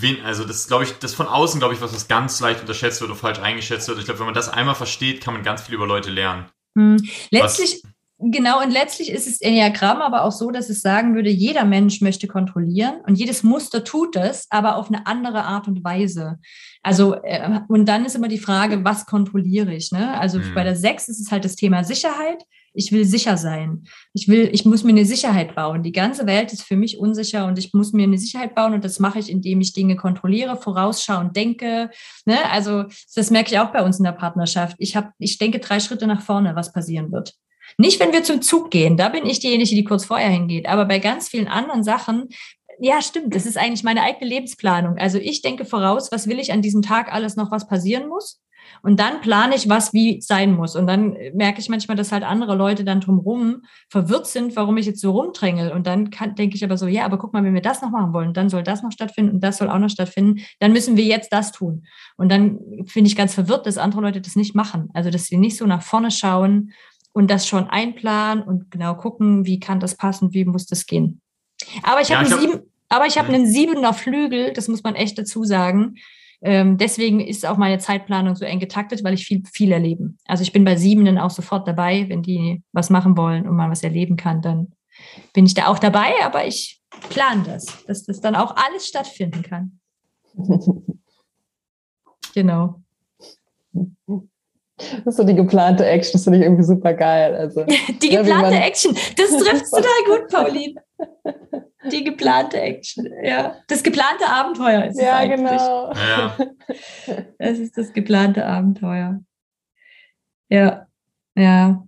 Wen, also das ist, glaube ich, das von außen, glaube ich, was, was ganz leicht unterschätzt wird oder falsch eingeschätzt wird. Ich glaube, wenn man das einmal versteht, kann man ganz viel über Leute lernen. Hm. Letztlich, genau, und letztlich ist es Enneagramm aber auch so, dass es sagen würde, jeder Mensch möchte kontrollieren und jedes Muster tut es, aber auf eine andere Art und Weise. Also, äh, und dann ist immer die Frage, was kontrolliere ich? Ne? Also Hm. bei der Sechs ist es halt das Thema Sicherheit. Ich will sicher sein. Ich will, ich muss mir eine Sicherheit bauen. Die ganze Welt ist für mich unsicher und ich muss mir eine Sicherheit bauen und das mache ich, indem ich Dinge kontrolliere, vorausschaue und denke. Ne? Also das merke ich auch bei uns in der Partnerschaft. Ich habe, ich denke drei Schritte nach vorne, was passieren wird. Nicht, wenn wir zum Zug gehen, da bin ich diejenige, die kurz vorher hingeht. Aber bei ganz vielen anderen Sachen, ja, stimmt, das ist eigentlich meine eigene Lebensplanung. Also ich denke voraus, was will ich an diesem Tag alles noch, was passieren muss. Und dann plane ich, was wie sein muss. Und dann merke ich manchmal, dass halt andere Leute dann drumherum verwirrt sind, warum ich jetzt so rumdrängel. Und dann kann, denke ich aber so, ja, aber guck mal, wenn wir das noch machen wollen, dann soll das noch stattfinden und das soll auch noch stattfinden, dann müssen wir jetzt das tun. Und dann finde ich ganz verwirrt, dass andere Leute das nicht machen. Also, dass sie nicht so nach vorne schauen und das schon einplanen und genau gucken, wie kann das passen, wie muss das gehen. Aber ich Ja, habe einen hab- sieben, aber ich habe Mhm. einen siebener Flügel, das muss man echt dazu sagen. Ähm, deswegen ist auch meine Zeitplanung so eng getaktet, weil ich viel, viel erlebe. Also ich bin bei Siebenen auch sofort dabei, wenn die was machen wollen und man was erleben kann, dann bin ich da auch dabei, aber ich plane das, dass das dann auch alles stattfinden kann. Genau. Das ist so die geplante Action, das finde ich irgendwie super geil. Also, Die geplante Action, das trifft total gut, Pauline. Die geplante Action, ja. Das geplante Abenteuer ist es ja, eigentlich. genau. Ja. Es ist das geplante Abenteuer. Ja, ja.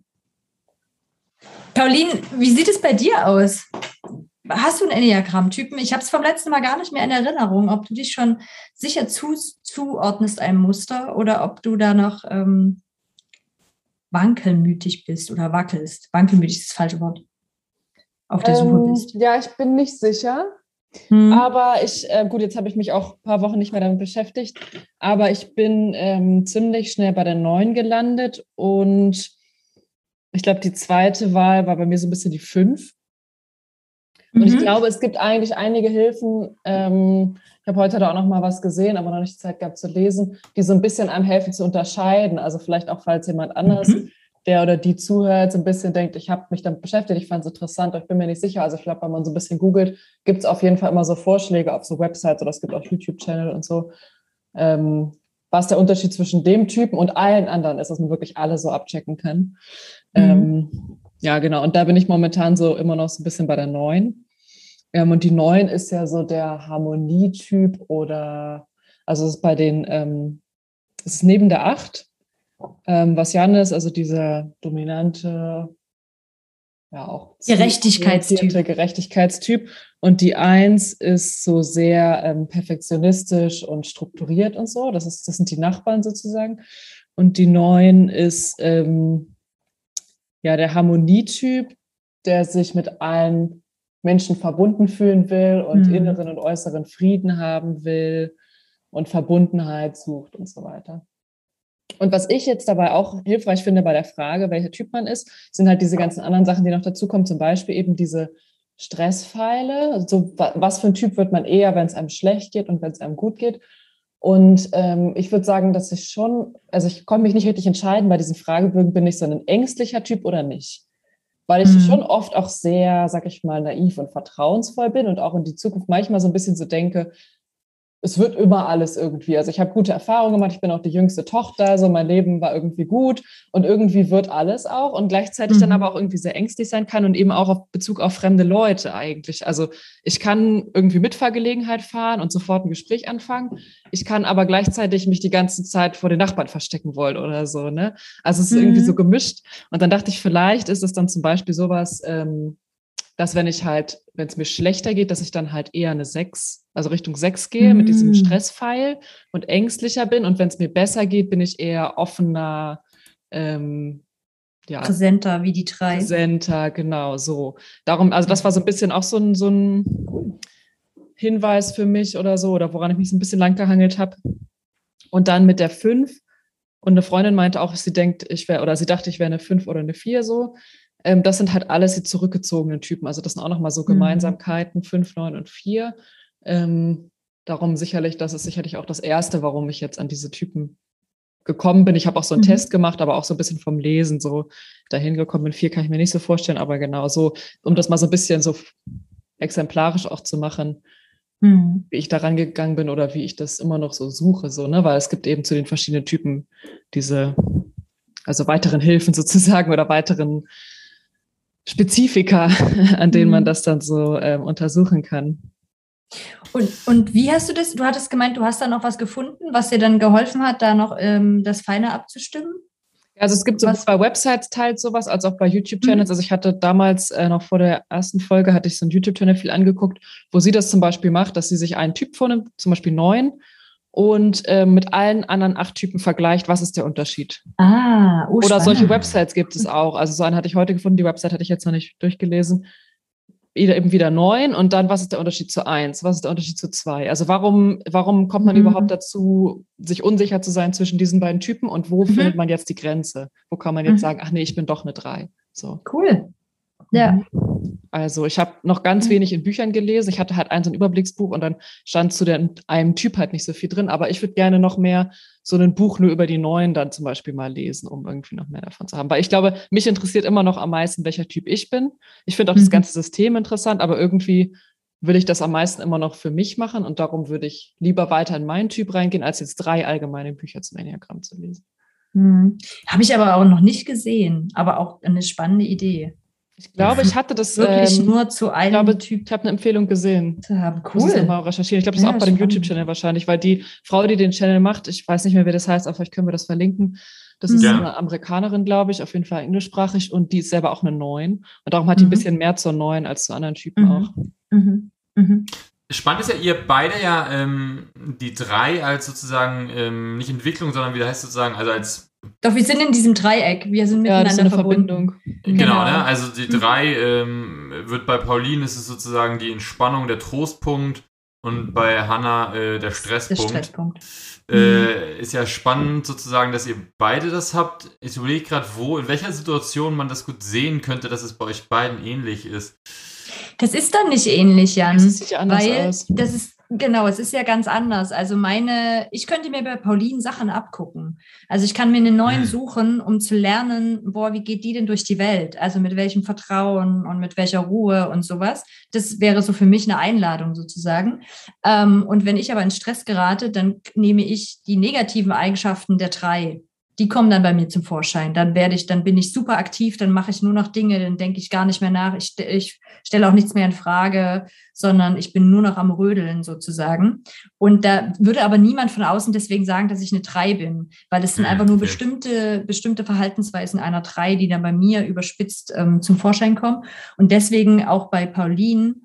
Caroline, wie sieht es bei dir aus? Hast du einen Enneagramm-Typen? Ich habe es vom letzten Mal gar nicht mehr in Erinnerung, ob du dich schon sicher zu, zuordnest einem Muster oder ob du da noch ähm, wankelmütig bist oder wackelst. Wankelmütig ist das falsche Wort. Auf der Suche Ähm, bist. ja, ich bin nicht sicher. Hm. Aber ich, äh, gut, jetzt habe ich mich auch ein paar Wochen nicht mehr damit beschäftigt, aber ich bin ähm, ziemlich schnell bei der 9 gelandet und ich glaube, die zweite Wahl war bei mir so ein bisschen die 5. Und ich Mhm. glaube, es gibt eigentlich einige Hilfen. Ähm, ich habe heute da auch noch mal was gesehen, aber noch nicht Zeit gehabt zu lesen, die so ein bisschen einem helfen zu unterscheiden. Also vielleicht auch, falls jemand anderes, Mhm. der oder die zuhört, so ein bisschen denkt, ich habe mich damit beschäftigt, ich fand es interessant, aber ich bin mir nicht sicher. Also ich glaube, wenn man so ein bisschen googelt, gibt es auf jeden Fall immer so Vorschläge auf so Websites oder es gibt auch YouTube-Channel und so. Ähm, was der Unterschied zwischen dem Typen und allen anderen ist, dass man wirklich alle so abchecken kann. Mhm. Ähm, ja, genau. Und da bin ich momentan so immer noch so ein bisschen bei der 9. Ähm, und die 9 ist ja so der Harmonietyp oder, also es ist bei den, ähm, es ist neben der 8, ähm, was Jan ist, also dieser dominante, ja auch Gerechtigkeitstyp. Gerechtigkeitstyp. Und die 1 ist so sehr ähm, perfektionistisch und strukturiert und so. Das, ist, das sind die Nachbarn sozusagen. Und die 9 ist ähm, ja der Harmonietyp, der sich mit allen Menschen verbunden fühlen will und Mhm. inneren und äußeren Frieden haben will und Verbundenheit sucht und so weiter. Und was ich jetzt dabei auch hilfreich finde bei der Frage, welcher Typ man ist, sind halt diese ganzen anderen Sachen, die noch dazukommen, zum Beispiel eben diese Stresspfeile. Also wa- was für ein Typ wird man eher, wenn es einem schlecht geht und wenn es einem gut geht. Und ähm, ich würde sagen, dass ich schon, also ich konnte mich nicht richtig entscheiden bei diesen Fragebögen, bin ich so ein ängstlicher Typ oder nicht. Weil ich Mhm. schon oft auch sehr, sag ich mal, naiv und vertrauensvoll bin und auch in die Zukunft manchmal so ein bisschen so denke, es wird immer alles irgendwie. Also ich habe gute Erfahrungen gemacht, ich bin auch die jüngste Tochter, so mein Leben war irgendwie gut und irgendwie wird alles auch und gleichzeitig dann Mhm. aber auch irgendwie sehr ängstlich sein kann und eben auch auf Bezug auf fremde Leute eigentlich. Also ich kann irgendwie Mitfahrgelegenheit fahren und sofort ein Gespräch anfangen. Ich kann aber gleichzeitig mich die ganze Zeit vor den Nachbarn verstecken wollen oder so. Ne? Also es ist irgendwie Mhm. so gemischt. Und dann dachte ich, vielleicht ist es dann zum Beispiel sowas, ähm, dass wenn ich halt, wenn es mir schlechter geht, dass ich dann halt eher eine 6, also Richtung 6 gehe mit diesem Mhm. Stresspfeil und ängstlicher bin. Und wenn es mir besser geht, bin ich eher offener, ähm, ja, Präsenter wie die drei. präsenter, genau so. Darum, also das war so ein bisschen auch so ein, so ein Hinweis für mich oder so, oder woran ich mich so ein bisschen lang gehangelt habe. Und dann mit der 5 und eine Freundin meinte auch, sie denkt, ich wäre, oder sie dachte, ich wäre eine 5 oder eine 4 so. Ähm, das sind halt alles die zurückgezogenen Typen. Also das sind auch nochmal so Mhm. Gemeinsamkeiten, 5, 9 und 4. Ähm, darum sicherlich, das ist sicherlich auch das Erste, warum ich jetzt an diese Typen gekommen bin. Ich habe auch so einen Mhm. Test gemacht, aber auch so ein bisschen vom Lesen so dahin gekommen bin. Vier kann ich mir nicht so vorstellen, aber genau so, um das mal so ein bisschen so exemplarisch auch zu machen, Mhm. wie ich da rangegangen bin oder wie ich das immer noch so suche, so, ne? Weil es gibt eben zu den verschiedenen Typen diese, also weiteren Hilfen sozusagen oder weiteren Spezifika, an denen man Mhm. das dann so ähm, untersuchen kann. Und, und wie hast du das? Du hattest gemeint, du hast da noch was gefunden, was dir dann geholfen hat, da noch ähm, das Feine abzustimmen? Also es gibt so Was- bei Websites teils sowas, als auch bei YouTube-Channels. Also ich hatte damals äh, noch vor der ersten Folge hatte ich so einen YouTube-Channel viel angeguckt, wo sie das zum Beispiel macht, dass sie sich einen Typ vornimmt, zum Beispiel neun, und äh, mit allen anderen acht Typen vergleicht, was ist der Unterschied. Ah, oh, Oder solche spannend. Websites gibt es auch. Also so einen hatte ich heute gefunden, die Website hatte ich jetzt noch nicht durchgelesen. Wieder eben wieder neun und dann, was ist der Unterschied zu eins? Was ist der Unterschied zu zwei? Also warum, warum kommt man Mhm. überhaupt dazu, sich unsicher zu sein zwischen diesen beiden Typen und wo Mhm. findet man jetzt die Grenze? Wo kann man jetzt Mhm. sagen, ach nee, ich bin doch eine drei? So. Cool. Ja. Also ich habe noch ganz Mhm. wenig in Büchern gelesen. Ich hatte halt ein so ein Überblicksbuch und dann stand zu den, einem Typ halt nicht so viel drin. Aber ich würde gerne noch mehr so ein Buch nur über die neuen dann zum Beispiel mal lesen, um irgendwie noch mehr davon zu haben. Weil ich glaube, mich interessiert immer noch am meisten, welcher Typ ich bin. Ich finde auch das Mhm. ganze System interessant, aber irgendwie will ich das am meisten immer noch für mich machen und darum würde ich lieber weiter in meinen Typ reingehen, als jetzt drei allgemeine Bücher zum Enneagramm zu lesen. Hm. Habe ich aber auch noch nicht gesehen, aber auch eine spannende Idee. Ich glaube, ich hatte das Wirklich ähm, nur zu ich einem glaube, Typ ich habe eine Empfehlung gesehen. zu haben. Muss es Cool. nochmal recherchieren. Ich glaube, das ist Ja, auch bei dem. YouTube-Channel wahrscheinlich, weil die Frau, die den Channel macht, ich weiß nicht mehr, wer das heißt, aber vielleicht können wir das verlinken, Das ist Ja. eine Amerikanerin, glaube ich, auf jeden Fall englischsprachig und die ist selber auch eine Neun. Und darum hat die ein Mhm. bisschen mehr zur Neun als zu anderen Typen Mhm. auch. Mhm. Mhm. Spannend ist ja, ihr beide ja ähm, die drei als sozusagen ähm, nicht Entwicklung, sondern wie heißt sozusagen, also als Doch, wir sind in diesem Dreieck. Wir sind Ja, miteinander das ist eine verbunden. Verbindung. Genau, Genau. ne? Also die Mhm. drei ähm, wird bei Pauline ist es sozusagen die Entspannung, der Trostpunkt und bei Hannah äh, der Der Stresspunkt. Stresspunkt. Äh, ist ja spannend sozusagen, dass ihr beide das habt. Ich überlege gerade, wo, in welcher Situation man das gut sehen könnte, dass es bei euch beiden ähnlich ist. Das ist dann nicht ähnlich, Jan. Das sieht ja anders weil aus. das ist, genau, es ist ja ganz anders. Also meine, ich könnte mir bei Pauline Sachen abgucken. Also ich kann mir einen neuen Hm. suchen, um zu lernen, boah, wie geht die denn durch die Welt? Also mit welchem Vertrauen und mit welcher Ruhe und sowas. Das wäre so für mich eine Einladung sozusagen. Ähm, und wenn ich aber in Stress gerate, dann nehme ich die negativen Eigenschaften der drei. Die kommen dann bei mir zum Vorschein. Dann werde ich, dann bin ich super aktiv, dann mache ich nur noch Dinge, dann denke ich gar nicht mehr nach. Ich, ich stelle auch nichts mehr in Frage, sondern ich bin nur noch am Rödeln sozusagen. Und da würde aber niemand von außen deswegen sagen, dass ich eine Drei bin, weil es sind Hm, einfach nur bestimmte, bestimmte Verhaltensweisen einer Drei, die dann bei mir überspitzt ähm, zum Vorschein kommen. Und deswegen auch bei Pauline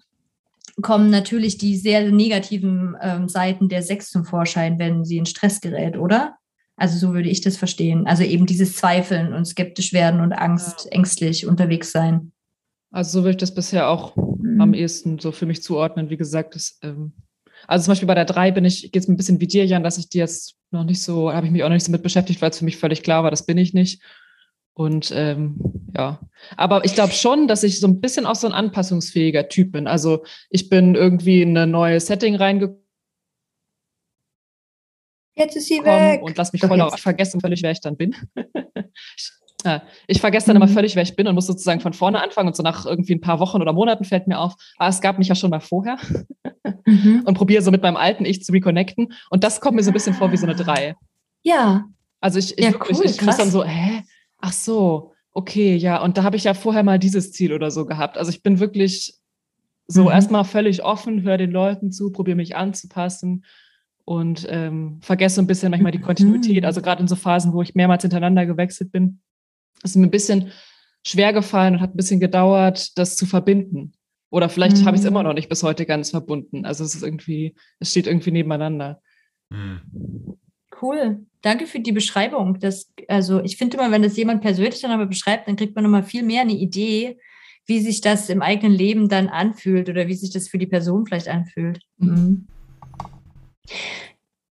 kommen natürlich die sehr negativen ähm, Seiten der Sechs zum Vorschein, wenn sie in Stress gerät, oder? Also so würde ich das verstehen. Also eben dieses Zweifeln und skeptisch werden und Angst, ängstlich unterwegs sein. Also so würde ich das bisher auch Mhm. am ehesten so für mich zuordnen. Wie gesagt, das, ähm, also zum Beispiel bei der drei bin ich, geht es ein bisschen wie dir, Jan, dass ich die jetzt noch nicht so, habe ich mich auch noch nicht so mit beschäftigt, weil es für mich völlig klar war, das bin ich nicht. Und ähm, ja, aber ich glaube schon, dass ich so ein bisschen auch so ein anpassungsfähiger Typ bin. Also ich bin irgendwie in eine neue Setting reingekommen Jetzt ist sie und lass mich Doch voll jetzt. auf, ich vergesse völlig, wer ich dann bin. ja, ich vergesse dann Mhm. immer völlig, wer ich bin und muss sozusagen von vorne anfangen und so nach irgendwie ein paar Wochen oder Monaten fällt mir auf, ah, es gab mich ja schon mal vorher Mhm. und probiere so mit meinem alten Ich zu reconnecten und das kommt mir so ein bisschen vor wie so eine Drei. Ja, Also ich, ich, Ja, wirklich, cool, ich muss dann so, hä? Ach so, okay, ja. Und da habe ich ja vorher mal dieses Ziel oder so gehabt. Also ich bin wirklich so Mhm. erstmal völlig offen, höre den Leuten zu, probiere mich anzupassen und ähm, vergesse so ein bisschen manchmal die Kontinuität. Mhm. Also gerade in so Phasen, wo ich mehrmals hintereinander gewechselt bin, ist mir ein bisschen schwer gefallen und hat ein bisschen gedauert, das zu verbinden. Oder vielleicht habe ich es Mhm. immer noch nicht bis heute ganz verbunden. Also es ist irgendwie, es steht irgendwie nebeneinander. Hm. cool. Danke für die Beschreibung. Das, also ich finde immer, wenn das jemand persönlich dann aber beschreibt, dann kriegt man nochmal viel mehr eine Idee, wie sich das im eigenen Leben dann anfühlt oder wie sich das für die Person vielleicht anfühlt. Mhm.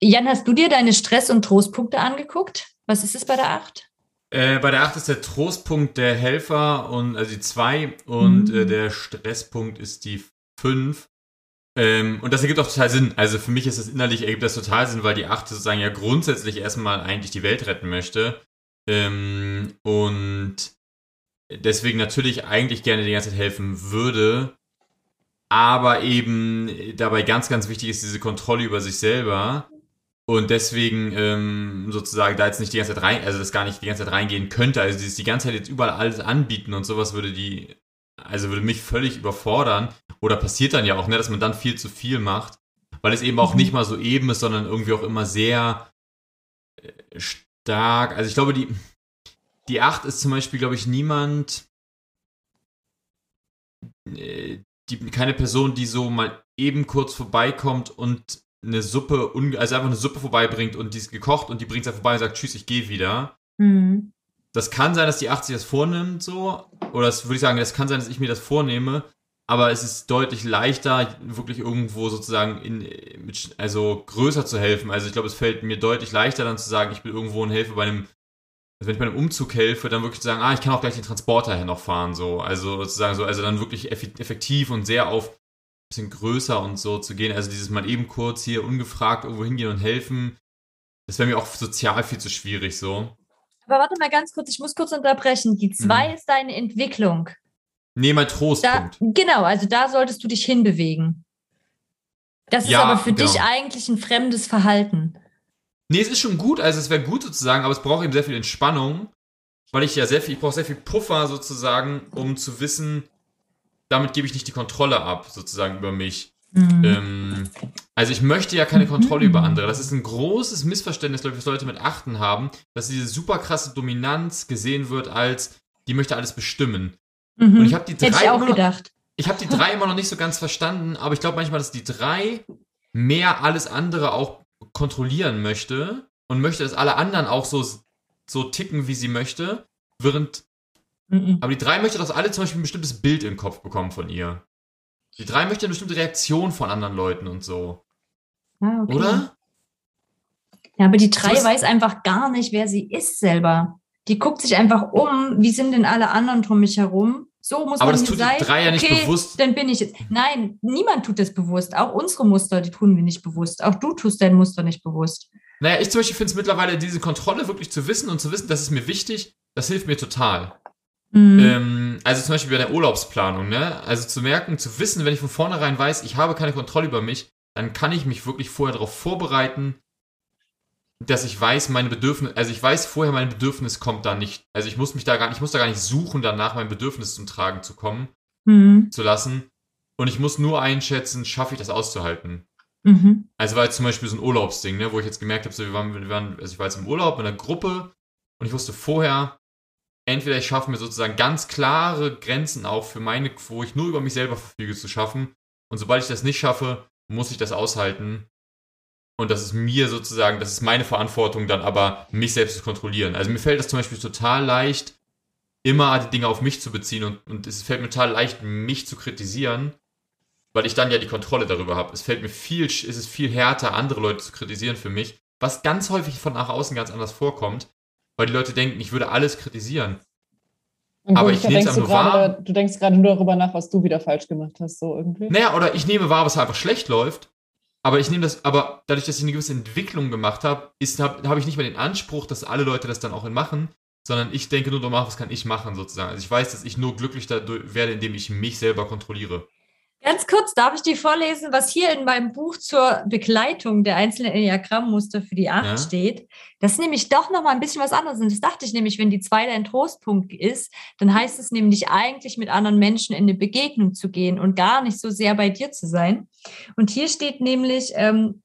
Jan, hast du dir deine Stress- und Trostpunkte angeguckt? Was ist es bei der Acht? Äh, bei der 8 ist der Trostpunkt der Helfer und also die 2 und Mhm. äh, der Stresspunkt ist die 5. Ähm, und das ergibt auch total Sinn. Also für mich ist das innerlich ergibt das total Sinn, weil die 8 sozusagen ja grundsätzlich erstmal eigentlich die Welt retten möchte. Ähm, und deswegen natürlich eigentlich gerne die ganze Zeit helfen würde. Aber eben dabei ganz, ganz wichtig ist diese Kontrolle über sich selber. Und deswegen ähm, sozusagen da jetzt nicht die ganze Zeit rein, also das gar nicht die ganze Zeit reingehen könnte. Also dieses die ganze Zeit jetzt überall alles anbieten und sowas würde die, also würde mich völlig überfordern. Oder passiert dann ja auch, ne, dass man dann viel zu viel macht. Weil es eben auch Mhm. nicht mal so eben ist, sondern irgendwie auch immer sehr äh, stark. Also ich glaube, die, die 8 ist zum Beispiel, glaube ich, niemand, äh, die, keine Person, die so mal eben kurz vorbeikommt und eine Suppe, also einfach eine Suppe vorbeibringt und die ist gekocht und die bringt es vorbei und sagt, tschüss, ich gehe wieder. Mhm. Das kann sein, dass die 80 das vornimmt, so. Oder das würde ich sagen, das kann sein, dass ich mir das vornehme. Aber es ist deutlich leichter, wirklich irgendwo sozusagen in, also größer zu helfen. Also ich glaube, es fällt mir deutlich leichter, dann zu sagen, ich bin irgendwo und helfe bei einem, also wenn ich bei einem Umzug helfe, dann wirklich zu sagen, ah, ich kann auch gleich den Transporter her noch fahren, so. Also sozusagen so, also dann wirklich effektiv und sehr auf bisschen größer und so zu gehen. Also dieses mal eben kurz hier ungefragt irgendwo hingehen und helfen. Das wäre mir auch sozial viel zu schwierig, so. Aber warte mal ganz kurz, ich muss kurz unterbrechen. Die zwei Mhm. ist deine Entwicklung. Nee, mein Da, Trostpunkt. genau, also da solltest du dich hinbewegen. Das ist Ja, aber für genau. dich eigentlich ein fremdes Verhalten. Nee, es ist schon gut, also es wäre gut sozusagen, aber es braucht eben sehr viel Entspannung, weil ich ja sehr viel, ich brauche sehr viel Puffer sozusagen, um zu wissen, damit gebe ich nicht die Kontrolle ab, sozusagen über mich. Mhm. Ähm, also ich möchte ja keine Kontrolle über andere. Das ist ein großes Missverständnis, glaube ich, was Leute mit Achten haben, dass diese super krasse Dominanz gesehen wird als, die möchte alles bestimmen. Mhm. Und ich habe die Hätte drei ich auch immer noch, gedacht. ich habe die drei immer noch nicht so ganz verstanden, aber ich glaube manchmal, dass die drei mehr alles andere auch kontrollieren möchte und möchte, dass alle anderen auch so, so ticken, wie sie möchte, während Mhm. aber die drei möchte, dass alle zum Beispiel ein bestimmtes Bild im Kopf bekommen von ihr. Die drei möchte eine bestimmte Reaktion von anderen Leuten und so. Ah, okay. Oder? Ja, aber die drei So weiß einfach gar nicht, wer sie ist selber. Die guckt sich einfach um, wie sind denn alle anderen drum mich herum? So muss Aber man das tut die sein. drei ja nicht okay, bewusst. Dann bin ich jetzt. Nein, niemand tut das bewusst. Auch unsere Muster, die tun wir nicht bewusst. Auch du tust dein Muster nicht bewusst. Naja, ich zum Beispiel finde es mittlerweile, diese Kontrolle wirklich zu wissen und zu wissen, das ist mir wichtig, das hilft mir total. Mhm. Ähm, also zum Beispiel bei der Urlaubsplanung, ne? Also zu merken, zu wissen, wenn ich von vornherein weiß, ich habe keine Kontrolle über mich, dann kann ich mich wirklich vorher darauf vorbereiten, dass ich weiß, meine Bedürfnisse, also ich weiß vorher, mein Bedürfnis kommt da nicht. Also ich muss mich da gar nicht, ich muss da gar nicht suchen, danach mein Bedürfnis zum Tragen zu kommen, Mhm. zu lassen. Und ich muss nur einschätzen, schaffe ich das auszuhalten. Mhm. Also war jetzt zum Beispiel so ein Urlaubsding, ne, wo ich jetzt gemerkt habe, so, wir waren, wir waren, also ich war jetzt im Urlaub in einer Gruppe und ich wusste vorher, entweder ich schaffe mir sozusagen ganz klare Grenzen auch für meine, wo ich nur über mich selber verfüge, zu schaffen. Und sobald ich das nicht schaffe, muss ich das aushalten. Und das ist mir sozusagen, das ist meine Verantwortung, dann aber mich selbst zu kontrollieren. Also mir fällt das zum Beispiel total leicht, immer die Dinge auf mich zu beziehen und, und es fällt mir total leicht, mich zu kritisieren, weil ich dann ja die Kontrolle darüber habe. Es fällt mir viel, es ist viel härter, andere Leute zu kritisieren für mich, was ganz häufig von nach außen ganz anders vorkommt, weil die Leute denken, ich würde alles kritisieren. Und Aber ich nehm's denkst du einfach wahr. du denkst gerade nur darüber nach, was du wieder falsch gemacht hast, so irgendwie. Naja, oder ich nehme wahr, was einfach schlecht läuft, aber ich nehme das, aber dadurch, dass ich eine gewisse Entwicklung gemacht habe, habe hab ich nicht mehr den Anspruch, dass alle Leute das dann auch machen, sondern ich denke nur darüber nach, was kann ich machen sozusagen. Also ich weiß, dass ich nur glücklich dadurch werde, indem ich mich selber kontrolliere. Ganz kurz, darf ich dir vorlesen, was hier in meinem Buch zur Begleitung der einzelnen Enneagrammmuster für die Acht Ja. steht? Das ist nämlich doch nochmal ein bisschen was anderes. Und das dachte ich nämlich, wenn die zwei dein Trostpunkt ist, dann heißt es nämlich eigentlich mit anderen Menschen in eine Begegnung zu gehen und gar nicht so sehr bei dir zu sein. Und hier steht nämlich, ähm,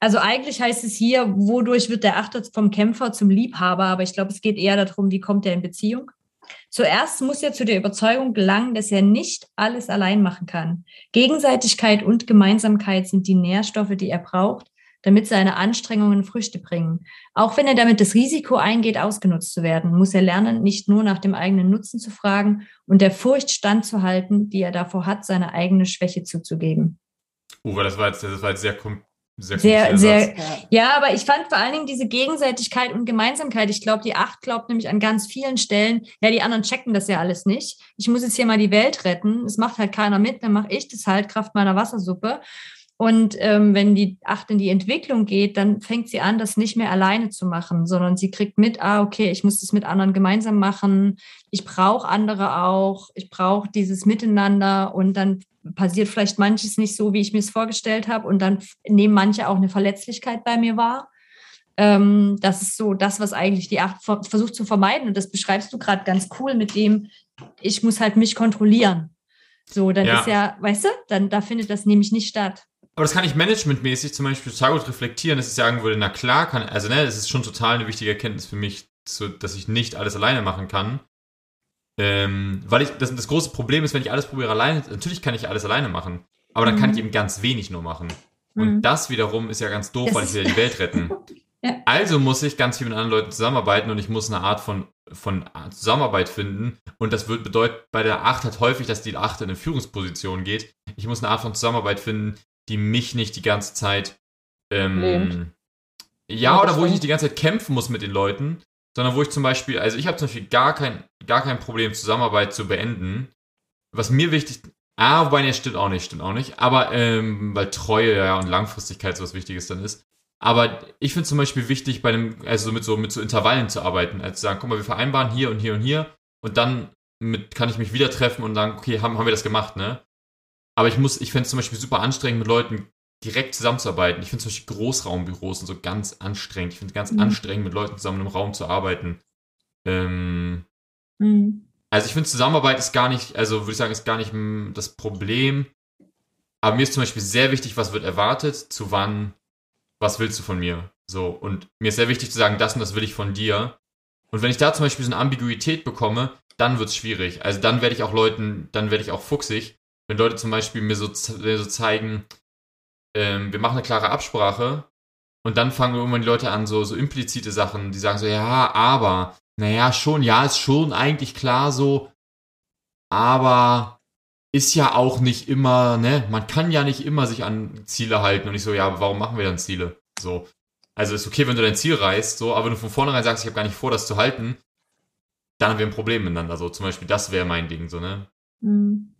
also eigentlich heißt es hier, wodurch wird der Achter vom Kämpfer zum Liebhaber, aber ich glaube, es geht eher darum, wie kommt er in Beziehung. Zuerst muss er zu der Überzeugung gelangen, dass er nicht alles allein machen kann. Gegenseitigkeit und Gemeinsamkeit sind die Nährstoffe, die er braucht, damit seine Anstrengungen Früchte bringen. Auch wenn er damit das Risiko eingeht, ausgenutzt zu werden, muss er lernen, nicht nur nach dem eigenen Nutzen zu fragen und der Furcht standzuhalten, die er davor hat, seine eigene Schwäche zuzugeben. Uwe, das war jetzt, das war jetzt sehr, sehr, Sehr, sehr, ja, aber ich fand vor allen Dingen diese Gegenseitigkeit und Gemeinsamkeit. Ich glaube, die Acht glaubt nämlich an ganz vielen Stellen, ja, die anderen checken das ja alles nicht. Ich muss jetzt hier mal die Welt retten. Es macht halt keiner mit, dann mache ich das halt Kraft meiner Wassersuppe. Und ähm, wenn die Acht in die Entwicklung geht, dann fängt sie an, das nicht mehr alleine zu machen, sondern sie kriegt mit, ah, okay, ich muss das mit anderen gemeinsam machen. Ich brauche andere auch. Ich brauche dieses Miteinander und dann passiert vielleicht manches nicht so, wie ich mir es vorgestellt habe. Und dann nehmen manche auch eine Verletzlichkeit bei mir wahr. Ähm, das ist so das, was eigentlich die Acht ver- versucht zu vermeiden. Und das beschreibst du gerade ganz cool mit dem, ich muss halt mich kontrollieren. So, dann Ja. ist ja, weißt du, dann da findet das nämlich nicht statt. Aber das kann ich managementmäßig zum Beispiel total gut reflektieren, dass ich sagen würde, na klar kann, also ne, das ist schon total eine wichtige Erkenntnis für mich, so, dass ich nicht alles alleine machen kann. Ähm, weil ich, das, das große Problem ist, wenn ich alles probiere alleine, natürlich kann ich alles alleine machen, aber dann kann ich Mhm. eben ganz wenig nur machen. Und Mhm. das wiederum ist ja ganz doof, Das weil ich will ja die Welt retten. Ja. Also muss ich ganz viel mit anderen Leuten zusammenarbeiten und ich muss eine Art von, von Zusammenarbeit finden. Und das wird bedeuten, bei der Acht hat häufig, dass die Acht in eine Führungsposition geht. Ich muss eine Art von Zusammenarbeit finden, die mich nicht die ganze Zeit ähm, Lähmt. ja, Ja, oder wo ich nicht die ganze Zeit kämpfen muss mit den Leuten, sondern wo ich zum Beispiel, also ich habe zum Beispiel gar kein, gar kein Problem, Zusammenarbeit zu beenden. Was mir wichtig, ah, wobei, ne, stimmt auch nicht, stimmt auch nicht, aber, ähm, weil Treue ja und Langfristigkeit so was Wichtiges dann ist. Aber ich finde zum Beispiel wichtig, bei einem, also mit so, mit so Intervallen zu arbeiten, als zu sagen, guck mal, wir vereinbaren hier und hier und hier und dann mit, kann ich mich wieder treffen und sagen, okay, haben, haben wir das gemacht, ne? Aber ich muss, ich finde es zum Beispiel super anstrengend, mit Leuten direkt zusammenzuarbeiten. Ich finde zum Beispiel Großraumbüros und so ganz anstrengend. Ich finde es ganz Mhm. anstrengend, mit Leuten zusammen im Raum zu arbeiten. Ähm, Mhm. also ich finde Zusammenarbeit ist gar nicht, also würde ich sagen, ist gar nicht das Problem. Aber mir ist zum Beispiel sehr wichtig, was wird erwartet, zu wann, was willst du von mir? So, und mir ist sehr wichtig zu sagen, das und das will ich von dir. Und wenn ich da zum Beispiel so eine Ambiguität bekomme, dann wird es schwierig. Also dann werde ich auch Leuten, dann werde ich auch fuchsig. Wenn Leute zum Beispiel mir so, mir so zeigen, ähm, wir machen eine klare Absprache und dann fangen irgendwann die Leute an, so, so implizite Sachen, die sagen so, ja, aber, naja, schon, ja, ist schon eigentlich klar so, aber ist ja auch nicht immer, ne, man kann ja nicht immer sich an Ziele halten und ich so, ja, warum machen wir dann Ziele? So. Also ist okay, wenn du dein Ziel reißt, so, aber wenn du von vornherein sagst, ich habe gar nicht vor, das zu halten, dann haben wir ein Problem miteinander. So, zum Beispiel, das wäre mein Ding, so, ne? Mhm.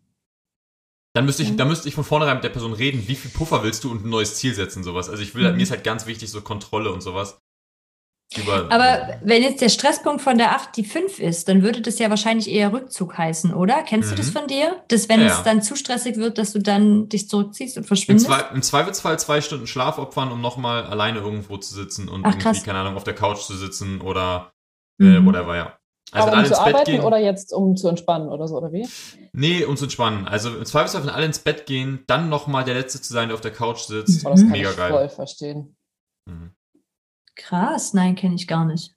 Dann müsste ich, dann müsste ich von vornherein mit der Person reden, wie viel Puffer willst du und ein neues Ziel setzen, sowas. Also ich will, Mhm. mir ist halt ganz wichtig, so Kontrolle und sowas. Über, Aber wenn jetzt der Stresspunkt von der 8 die 5 ist, dann würde das ja wahrscheinlich eher Rückzug heißen, oder? Kennst du Mhm. das von dir? Dass wenn Ja, es dann zu stressig wird, dass du dann dich zurückziehst und im, verschwindest? Zwe Im Zweifelsfall zwei Stunden Schlaf opfern, um nochmal alleine irgendwo zu sitzen und Ach, irgendwie, krass. keine Ahnung, auf der Couch zu sitzen oder äh, Mhm. whatever, ja. Also Aber um zu arbeiten gehen. oder jetzt um zu entspannen oder so, oder wie? Nee, um zu entspannen. Also im Zweifelsfall, wenn alle ins Bett gehen, dann nochmal der Letzte zu sein, der auf der Couch sitzt. Oh, das kann Mega ich geil. voll verstehen. Mhm. Krass, nein, kenne ich gar nicht.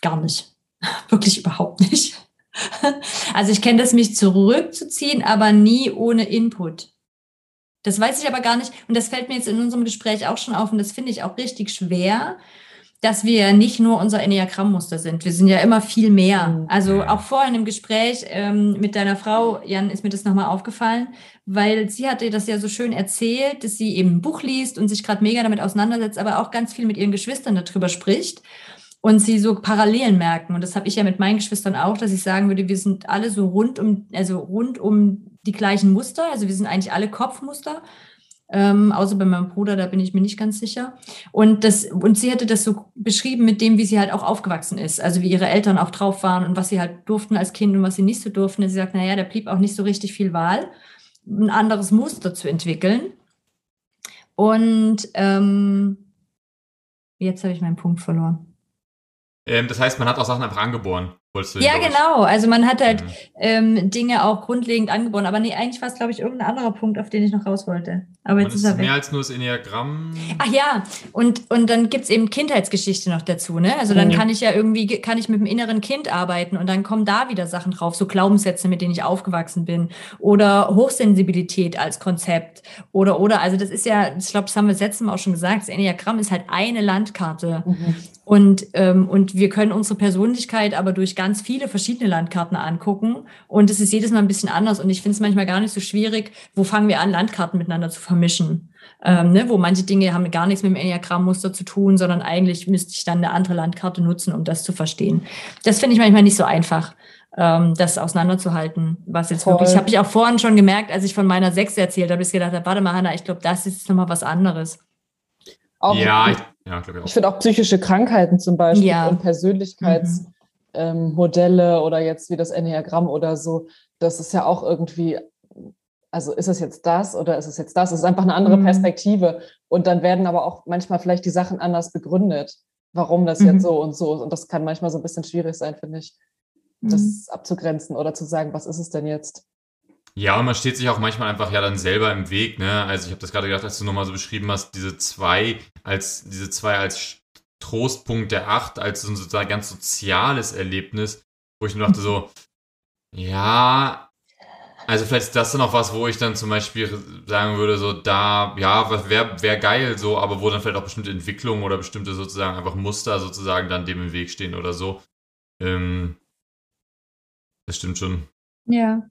Gar nicht. Wirklich überhaupt nicht. Also ich kenne das, mich zurückzuziehen, aber nie ohne Input. Das weiß ich aber gar nicht. Und das fällt mir jetzt in unserem Gespräch auch schon auf. Und das finde ich auch richtig schwer, dass wir ja nicht nur unser Enneagrammmuster sind. Wir sind ja immer viel mehr. Mhm. Also auch vorhin im Gespräch ähm, mit deiner Frau, Jan, ist mir das nochmal aufgefallen, weil sie hatte das ja so schön erzählt, dass sie eben ein Buch liest und sich gerade mega damit auseinandersetzt, aber auch ganz viel mit ihren Geschwistern darüber spricht und sie so Parallelen merken. Und das habe ich ja mit meinen Geschwistern auch, dass ich sagen würde, wir sind alle so rund um, also rund um die gleichen Muster. Also wir sind eigentlich alle Kopfmuster. Ähm, außer bei meinem Bruder, da bin ich mir nicht ganz sicher. Und, das, und sie hätte das so beschrieben mit dem, wie sie halt auch aufgewachsen ist. Also wie ihre Eltern auch drauf waren und was sie halt durften als Kind und was sie nicht so durften. Sie sagt, naja, da blieb auch nicht so richtig viel Wahl, ein anderes Muster zu entwickeln. Und ähm, jetzt habe ich meinen Punkt verloren. Ähm, das heißt, man hat auch Sachen einfach angeboren, Ja, genau. Also man hat halt Mhm. ähm, Dinge auch grundlegend angeboren. Aber nee, eigentlich war es, glaube ich, irgendein anderer Punkt, auf den ich noch raus wollte. Aber jetzt es ist er ist weg. mehr als nur das Enneagramm. Ach ja, und, und dann gibt's eben Kindheitsgeschichte noch dazu, ne? Also dann Mhm. kann ich ja irgendwie, kann ich mit dem inneren Kind arbeiten und dann kommen da wieder Sachen drauf, so Glaubenssätze, mit denen ich aufgewachsen bin. Oder Hochsensibilität als Konzept. Oder, oder, also das ist ja, ich glaube, das haben wir das letzte Mal auch schon gesagt, das Enneagramm ist halt eine Landkarte. Mhm. Und, ähm, und wir können unsere Persönlichkeit aber durch ganz viele verschiedene Landkarten angucken. Und es ist jedes Mal ein bisschen anders. Und ich finde es manchmal gar nicht so schwierig, wo fangen wir an, Landkarten miteinander zu vermischen. Ähm, ne, wo manche Dinge haben gar nichts mit dem Enneagrammmuster zu tun, sondern eigentlich müsste ich dann eine andere Landkarte nutzen, um das zu verstehen. Das finde ich manchmal nicht so einfach, ähm, das auseinanderzuhalten, was jetzt Voll. wirklich, habe ich auch vorhin schon gemerkt, als ich von meiner Sechs erzählt habe, ich gedacht habe, warte mal, Hanna, ich glaube, das ist jetzt nochmal was anderes. Auch, ja, ich, ja, ich Ich finde auch psychische Krankheiten zum Beispiel Ja. und Persönlichkeitsmodelle ähm, Modelle oder jetzt wie das Enneagramm oder so, das ist ja auch irgendwie, also ist es jetzt das oder ist es jetzt das? Es ist einfach eine andere Mhm. Perspektive. Und dann werden aber auch manchmal vielleicht die Sachen anders begründet, warum das Mhm. jetzt so und so ist. Und das kann manchmal so ein bisschen schwierig sein, finde ich, Mhm. das abzugrenzen oder zu sagen, was ist es denn jetzt? Ja, und man steht sich auch manchmal einfach ja dann selber im Weg, ne? Also ich habe das gerade gedacht, als du nochmal so beschrieben hast, diese zwei als diese zwei als Trostpunkt der acht, als so ein ganz soziales Erlebnis, wo ich nur dachte so, ja, also vielleicht ist das dann auch was, wo ich dann zum Beispiel sagen würde, so da, ja, wäre wär geil so, aber wo dann vielleicht auch bestimmte Entwicklungen oder bestimmte sozusagen einfach Muster sozusagen dann dem im Weg stehen oder so. Ähm, das stimmt schon. Ja.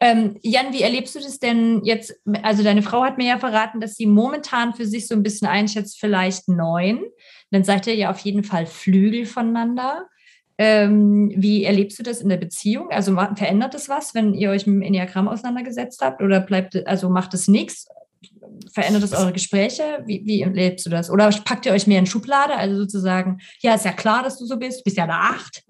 Ähm, Jan, wie erlebst du das denn jetzt? Also deine Frau hat mir ja verraten, dass sie momentan für sich so ein bisschen einschätzt, vielleicht neun. Dann seid ihr ja auf jeden Fall Flügel voneinander. Ähm, wie erlebst du das in der Beziehung? Also verändert es was, wenn ihr euch mit dem Enneagramm auseinandergesetzt habt? Oder bleibt, also macht es nichts? Verändert es eure Gespräche? Wie, wie erlebst du das? Oder packt ihr euch mehr in Schublade? Also sozusagen, ja, ist ja klar, dass du so bist, du bist ja eine Acht.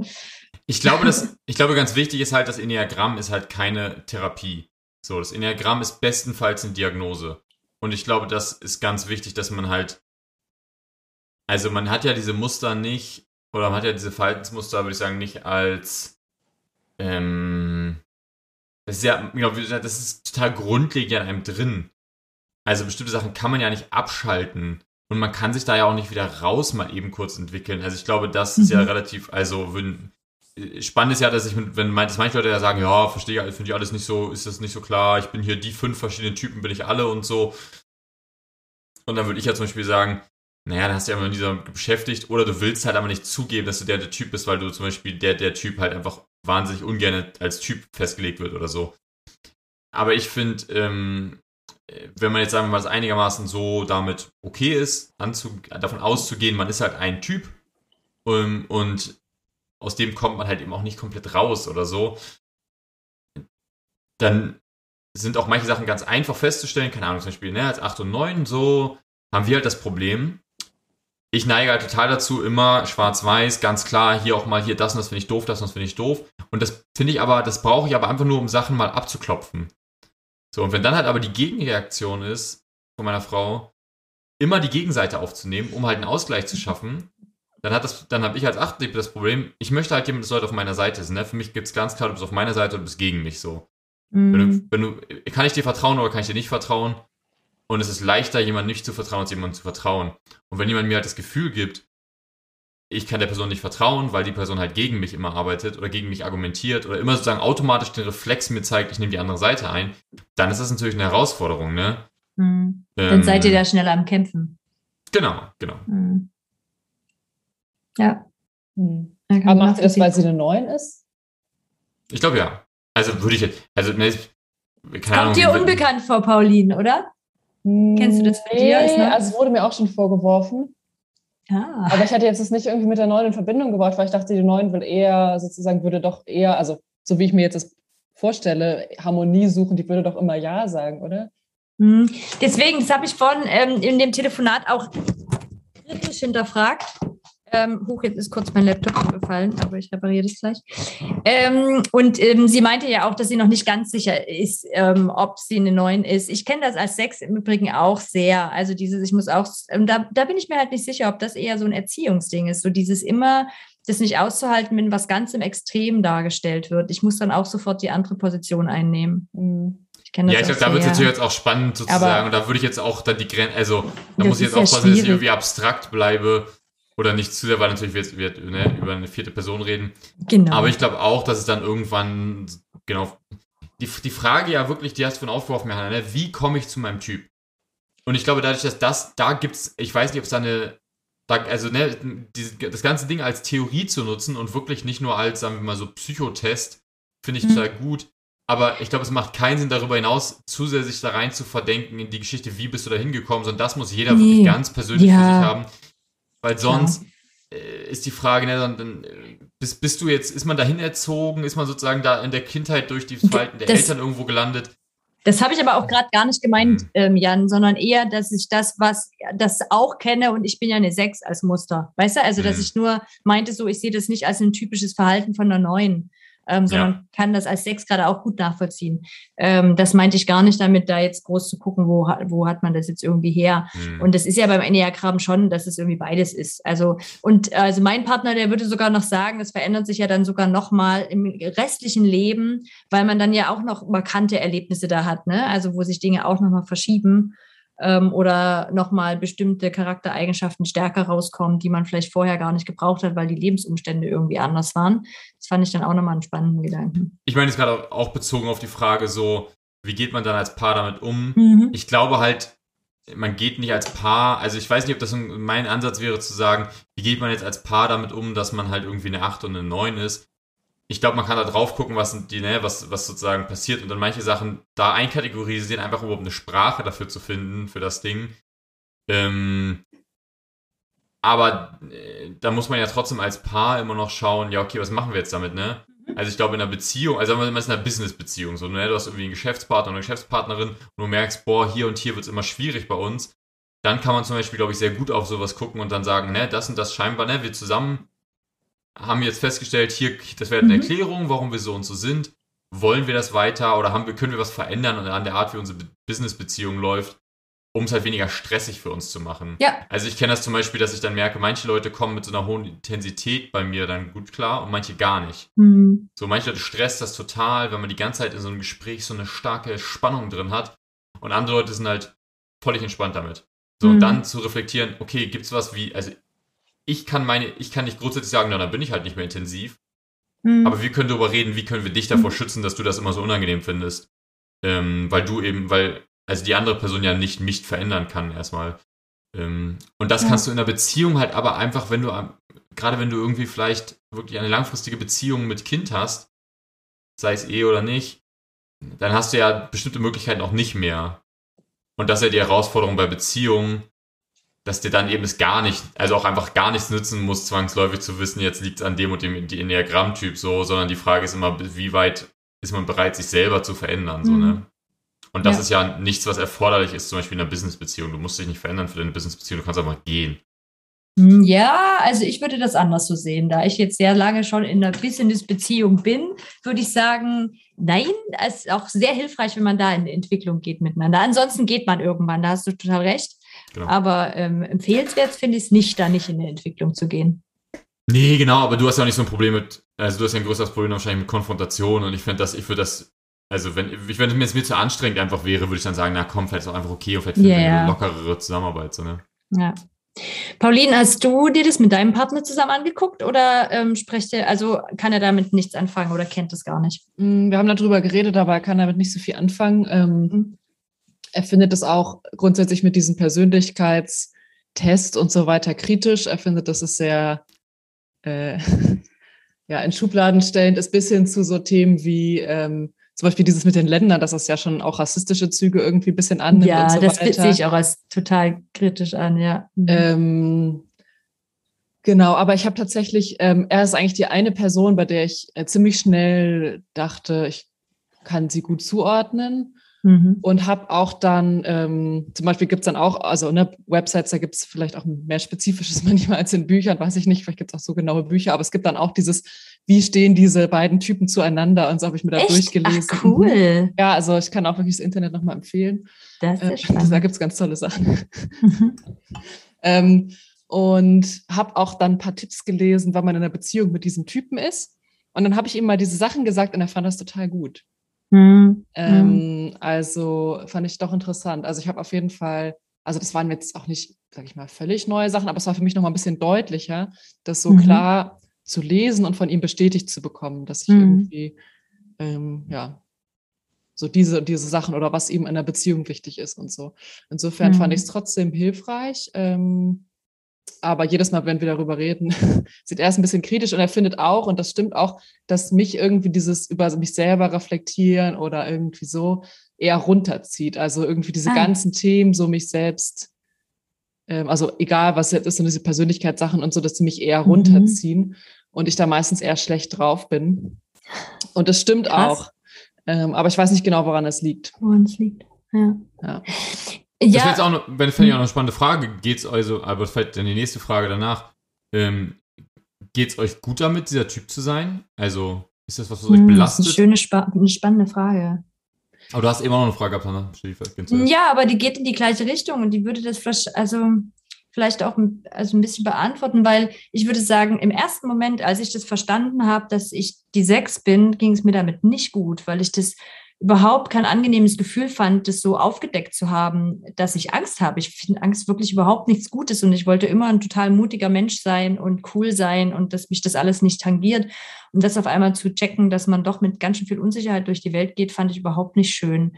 Ich glaube, dass, ich glaube, ganz wichtig ist halt, das Enneagramm ist halt keine Therapie. So, das Enneagramm ist bestenfalls eine Diagnose. Und ich glaube, das ist ganz wichtig, dass man halt, also man hat ja diese Muster nicht, oder man hat ja diese Verhaltensmuster, würde ich sagen, nicht als, ähm, das ist ja, genau, das ist total grundlegend in einem drin. Also bestimmte Sachen kann man ja nicht abschalten. Und man kann sich da ja auch nicht wieder raus mal eben kurz entwickeln. Also ich glaube, das ist ja Mhm. relativ, also wenn, spannend ist ja, dass ich, wenn mein- dass manche Leute ja sagen, ja, verstehe ich, finde ich alles nicht so, ist das nicht so klar, ich bin hier die fünf verschiedenen Typen, bin ich alle und so. Und dann würde ich ja zum Beispiel sagen, naja, dann hast du ja immer in dieser beschäftigt oder du willst halt aber nicht zugeben, dass du der, der Typ bist, weil du zum Beispiel der, der Typ halt einfach wahnsinnig ungern als Typ festgelegt wird oder so. Aber ich finde, ähm, äh, wenn man jetzt sagen wir mal, das einigermaßen so damit okay ist, davon auszugehen, man ist halt ein Typ ähm, und aus dem kommt man halt eben auch nicht komplett raus oder so, dann sind auch manche Sachen ganz einfach festzustellen. Keine Ahnung, zum Beispiel, ne, als 8 und 9, so haben wir halt das Problem. Ich neige halt total dazu, immer schwarz-weiß, ganz klar, hier auch mal, hier das und das finde ich doof, das und das finde ich doof. Und das finde ich aber, das brauche ich aber einfach nur, um Sachen mal abzuklopfen. So, und wenn dann halt aber die Gegenreaktion ist von meiner Frau, immer die Gegenseite aufzunehmen, um halt einen Ausgleich zu schaffen, dann hat das, dann habe ich als Achtlieb das Problem, ich möchte halt jemand, das Leute auf meiner Seite sind. Ne? Für mich gibt es ganz klar, du bist auf meiner Seite und du bist gegen mich so. Wenn du, wenn du, kann ich dir vertrauen oder kann ich dir nicht vertrauen? Und es ist leichter, jemandem nicht zu vertrauen, als jemandem zu vertrauen. Und wenn jemand mir halt das Gefühl gibt, ich kann der Person nicht vertrauen, weil die Person halt gegen mich immer arbeitet oder gegen mich argumentiert oder immer sozusagen automatisch den Reflex mir zeigt, ich nehme die andere Seite ein, dann ist das natürlich eine Herausforderung, ne? Mhm. Dann Ähm, seid ihr da schneller am Kämpfen. Genau, genau. Mhm. Ja. Hm. kann Aber macht ihr das, weil sie eine 9 ist? Ich glaube ja. Also würde ich jetzt, also ne, keine Kommt Ahnung. dir unbekannt vor, Pauline, oder? Kennst du das bei dir als Nee, also es wurde mir auch schon vorgeworfen. Ja. Aber ich hatte jetzt das nicht irgendwie mit der 9 in Verbindung gebracht, weil ich dachte, die 9 will eher sozusagen, würde doch eher, also so wie ich mir jetzt das vorstelle, Harmonie suchen, die würde doch immer Ja sagen, oder? Mhm. Deswegen, das habe ich vorhin ähm, in dem Telefonat auch kritisch hinterfragt. Ähm, hoch, jetzt ist kurz mein Laptop umgefallen, aber ich repariere das gleich. Ähm, und ähm, sie meinte ja auch, dass sie noch nicht ganz sicher ist, ähm, ob sie eine 9 ist. Ich kenne das als Sex im Übrigen auch sehr. Also dieses, ich muss auch, ähm, da, da bin ich mir halt nicht sicher, ob das eher so ein Erziehungsding ist. So dieses immer, das nicht auszuhalten, wenn was ganz im Extrem dargestellt wird. Ich muss dann auch sofort die andere Position einnehmen. Hm. Ich kenne das Ja, ich auch glaube, da wird es natürlich jetzt auch spannend sozusagen. Aber- und da würde ich jetzt auch dann die Grenze, also da muss ich jetzt ja aufpassen, dass ich irgendwie abstrakt bleibe oder nicht zu sehr, weil natürlich wir jetzt wir, ne, über eine vierte Person reden. Genau. Aber ich glaube auch, dass es dann irgendwann, genau, die, die Frage ja wirklich, die hast du von aufgeworfen, Johanna, ne? wie komme ich zu meinem Typ? Und ich glaube, dadurch, dass das, da gibt's, ich weiß nicht, ob es da eine, da, also ne, die, das ganze Ding als Theorie zu nutzen und wirklich nicht nur als, sagen wir mal so, Psychotest, finde ich Mhm. total gut. Aber ich glaube, es macht keinen Sinn, darüber hinaus zusätzlich da rein zu verdenken in die Geschichte, wie bist du da hingekommen, sondern das muss jeder Nee. wirklich ganz persönlich für Ja. sich haben. Weil sonst äh, ist die Frage, ne, dann, dann bist, bist du jetzt, ist man dahin erzogen, ist man sozusagen da in der Kindheit durch die Verhalten der Das- Eltern irgendwo gelandet? Das habe ich aber auch gerade gar nicht gemeint, Mhm. ähm, Jan, sondern eher, dass ich das, was das auch kenne und ich bin ja eine Sechs als Muster. Weißt du, also dass Mhm. ich nur meinte, so ich sehe das nicht als ein typisches Verhalten von einer Neun, ähm, sondern Ja. kann das als Sechs gerade auch gut nachvollziehen. Ähm, das meinte ich gar nicht damit, da jetzt groß zu gucken, wo, hat- wo hat man das jetzt irgendwie her. Hm. Und das ist ja beim Enneagramm schon, dass es irgendwie beides ist. Also, und also mein Partner, der würde sogar noch sagen, es verändert sich ja dann sogar noch mal im restlichen Leben, weil man dann ja auch noch markante Erlebnisse da hat, ne? Also wo sich Dinge auch noch mal verschieben ähm, oder noch mal bestimmte Charaktereigenschaften stärker rauskommen, die man vielleicht vorher gar nicht gebraucht hat, weil die Lebensumstände irgendwie anders waren. Das fand ich dann auch noch mal einen spannenden Gedanken. ich meine jetzt gerade auch bezogen auf die Frage so, wie geht man dann als Paar damit um? Mhm. Ich glaube halt, man geht nicht als Paar, also ich weiß nicht, ob das ein- mein Ansatz wäre zu sagen, wie geht man jetzt als Paar damit um, dass man halt irgendwie eine 8 und eine 9 ist. Ich glaube, man kann da drauf gucken, was die, ne, was, was sozusagen passiert und dann manche Sachen da einkategorisieren, einfach überhaupt eine Sprache dafür zu finden, für das Ding. Ähm, aber äh, da muss man ja trotzdem als Paar immer noch schauen, ja, okay, was machen wir jetzt damit, ne? Also ich glaube in einer Beziehung, also man ist in einer Business-Beziehung, so, ne? Du hast irgendwie einen Geschäftspartner oder eine Geschäftspartnerin und du merkst, boah, hier und hier wird es immer schwierig bei uns. Dann kann man zum Beispiel, glaube ich, sehr gut auf sowas gucken und dann sagen, ne, das und das scheinbar, ne, wir zusammen haben jetzt festgestellt, hier, das wäre eine Mhm. Erklärung, warum wir so und so sind. Wollen wir das weiter oder haben wir, können wir was verändern an der Art, wie unsere Business-Beziehung läuft? um es halt weniger stressig für uns zu machen. Ja. Also ich kenne das zum Beispiel, dass ich dann merke, manche Leute kommen mit so einer hohen Intensität bei mir dann gut klar und manche gar nicht. Hm. So, manche Leute stresst das total, wenn man die ganze Zeit in so einem Gespräch so eine starke Spannung drin hat. Und andere Leute sind halt völlig entspannt damit. So, Mhm. und dann zu reflektieren, okay, gibt's was wie, also ich kann meine, ich kann nicht grundsätzlich sagen, na, dann bin ich halt nicht mehr intensiv. Hm. Aber wir können darüber reden, wie können wir dich davor schützen, dass du das immer so unangenehm findest. Ähm, weil du eben, weil, also die andere Person ja nicht mich verändern kann erstmal. Ähm, und das Ja. kannst du in einer Beziehung halt aber einfach, wenn du, gerade wenn du irgendwie vielleicht wirklich eine langfristige Beziehung mit Kind hast, sei es eh oder nicht, dann hast du ja bestimmte Möglichkeiten auch nicht mehr. Und das ist ja die Herausforderung bei Beziehungen, dass dir dann eben es gar nicht, also auch einfach gar nichts nützen muss, zwangsläufig zu wissen, jetzt liegt es an dem und dem Enneagramm-Typ so, sondern die Frage ist immer, wie weit ist man bereit, sich selber zu verändern, so, Mhm. ne? Und das Ja. ist ja nichts, was erforderlich ist, zum Beispiel in einer Business-Beziehung. Du musst dich nicht verändern für deine Business-Beziehung, du kannst einfach gehen. Hm, Ja, also ich würde das anders so sehen. Da ich jetzt sehr lange schon in einer Business-Beziehung bin, würde ich sagen, nein, es ist auch sehr hilfreich, wenn man da in die Entwicklung geht miteinander. Ansonsten geht man irgendwann, da hast du total recht. Genau. Aber ähm, empfehlenswert finde ich es nicht, da nicht in die Entwicklung zu gehen. Nee, genau, aber du hast ja auch nicht so ein Problem mit, also du hast ja ein größeres Problem wahrscheinlich mit Konfrontation und ich finde das, ich würde das, also wenn, ich, wenn es mir zu anstrengend einfach wäre, würde ich dann sagen, na komm, vielleicht ist auch einfach okay und vielleicht finden Ja, wir ja. eine lockerere Zusammenarbeit, so, ne? Ja. Pauline, hast du dir das mit deinem Partner zusammen angeguckt oder ähm, sprecht ihr, also kann er damit nichts anfangen oder kennt das gar nicht? Mm, Wir haben darüber geredet, aber er kann damit nicht so viel anfangen. Ähm, Mhm. Er findet es auch grundsätzlich mit diesem Persönlichkeitstest und so weiter kritisch. Er findet, das ist sehr äh, ja, in Schubladen stellend ist, bis hin zu so Themen wie ähm, zum Beispiel dieses mit den Ländern, dass es ja schon auch rassistische Züge irgendwie ein bisschen annimmt ja, und so das weiter. sehe ich auch als total kritisch an, ja. Mhm. Ähm, genau, aber ich habe tatsächlich, ähm, er ist eigentlich die eine Person, bei der ich äh, ziemlich schnell dachte, ich kann sie gut zuordnen Mhm. und habe auch dann, ähm, zum Beispiel gibt's dann auch, also ne, Websites, da gibt's vielleicht auch mehr Spezifisches manchmal als in Büchern, weiß ich nicht, vielleicht gibt's auch so genaue Bücher, aber es gibt dann auch dieses, wie stehen diese beiden Typen zueinander und so habe ich mir da Echt? durchgelesen. Ach, cool. Ja, also ich kann auch wirklich das Internet nochmal empfehlen. Das ist Äh, spannend. da gibt's ganz tolle Sachen. Mhm. Ähm, und habe auch dann ein paar Tipps gelesen, wann man in einer Beziehung mit diesem Typen ist. Und dann habe ich ihm mal diese Sachen gesagt und er fand das total gut. Mhm. Ähm, also fand ich doch interessant. Also ich habe auf jeden Fall, also das waren jetzt auch nicht, sage ich mal, völlig neue Sachen, aber es war für mich noch mal ein bisschen deutlicher, das so Mhm. klar zu lesen und von ihm bestätigt zu bekommen, dass ich Mhm. irgendwie, ähm, ja, so diese diese Sachen oder was ihm in einer Beziehung wichtig ist und so. Insofern fand Mhm. ich es trotzdem hilfreich. Ähm, aber jedes Mal, wenn wir darüber reden, sieht er es ein bisschen kritisch und er findet auch, und das stimmt auch, dass mich irgendwie dieses über mich selber reflektieren oder irgendwie so eher runterzieht. Also irgendwie diese Ah. ganzen Themen, so mich selbst, ähm, also egal was jetzt ist, so diese Persönlichkeitssachen und so, dass sie mich eher Mhm. runterziehen und ich da meistens eher schlecht drauf bin. Und das stimmt Krass. auch. Ähm, aber ich weiß nicht genau, woran es liegt. Woran es liegt. Ja. Ja. Das wäre Ja, jetzt auch noch, fände ich auch eine spannende Frage. Geht's also, aber vielleicht dann die nächste Frage danach. Ähm, geht's euch gut damit, dieser Typ zu sein? Also, ist das was, was euch hm, das ist belastet? eine schöne, spa eine spannende Frage. Aber du hast eben auch noch eine Frage gehabt, Hannah. Ja, aber die geht in die gleiche Richtung und die würde das vielleicht, also vielleicht auch ein- also ein bisschen beantworten, weil ich würde sagen, im ersten Moment, als ich das verstanden habe, dass ich die Sechs bin, ging es mir damit nicht gut, weil ich das überhaupt kein angenehmes Gefühl fand, das so aufgedeckt zu haben, dass ich Angst habe. Ich finde Angst wirklich überhaupt nichts Gutes und ich wollte immer ein total mutiger Mensch sein und cool sein und dass mich das alles nicht tangiert. Und das auf einmal zu checken, dass man doch mit ganz schön viel Unsicherheit durch die Welt geht, fand ich überhaupt nicht schön.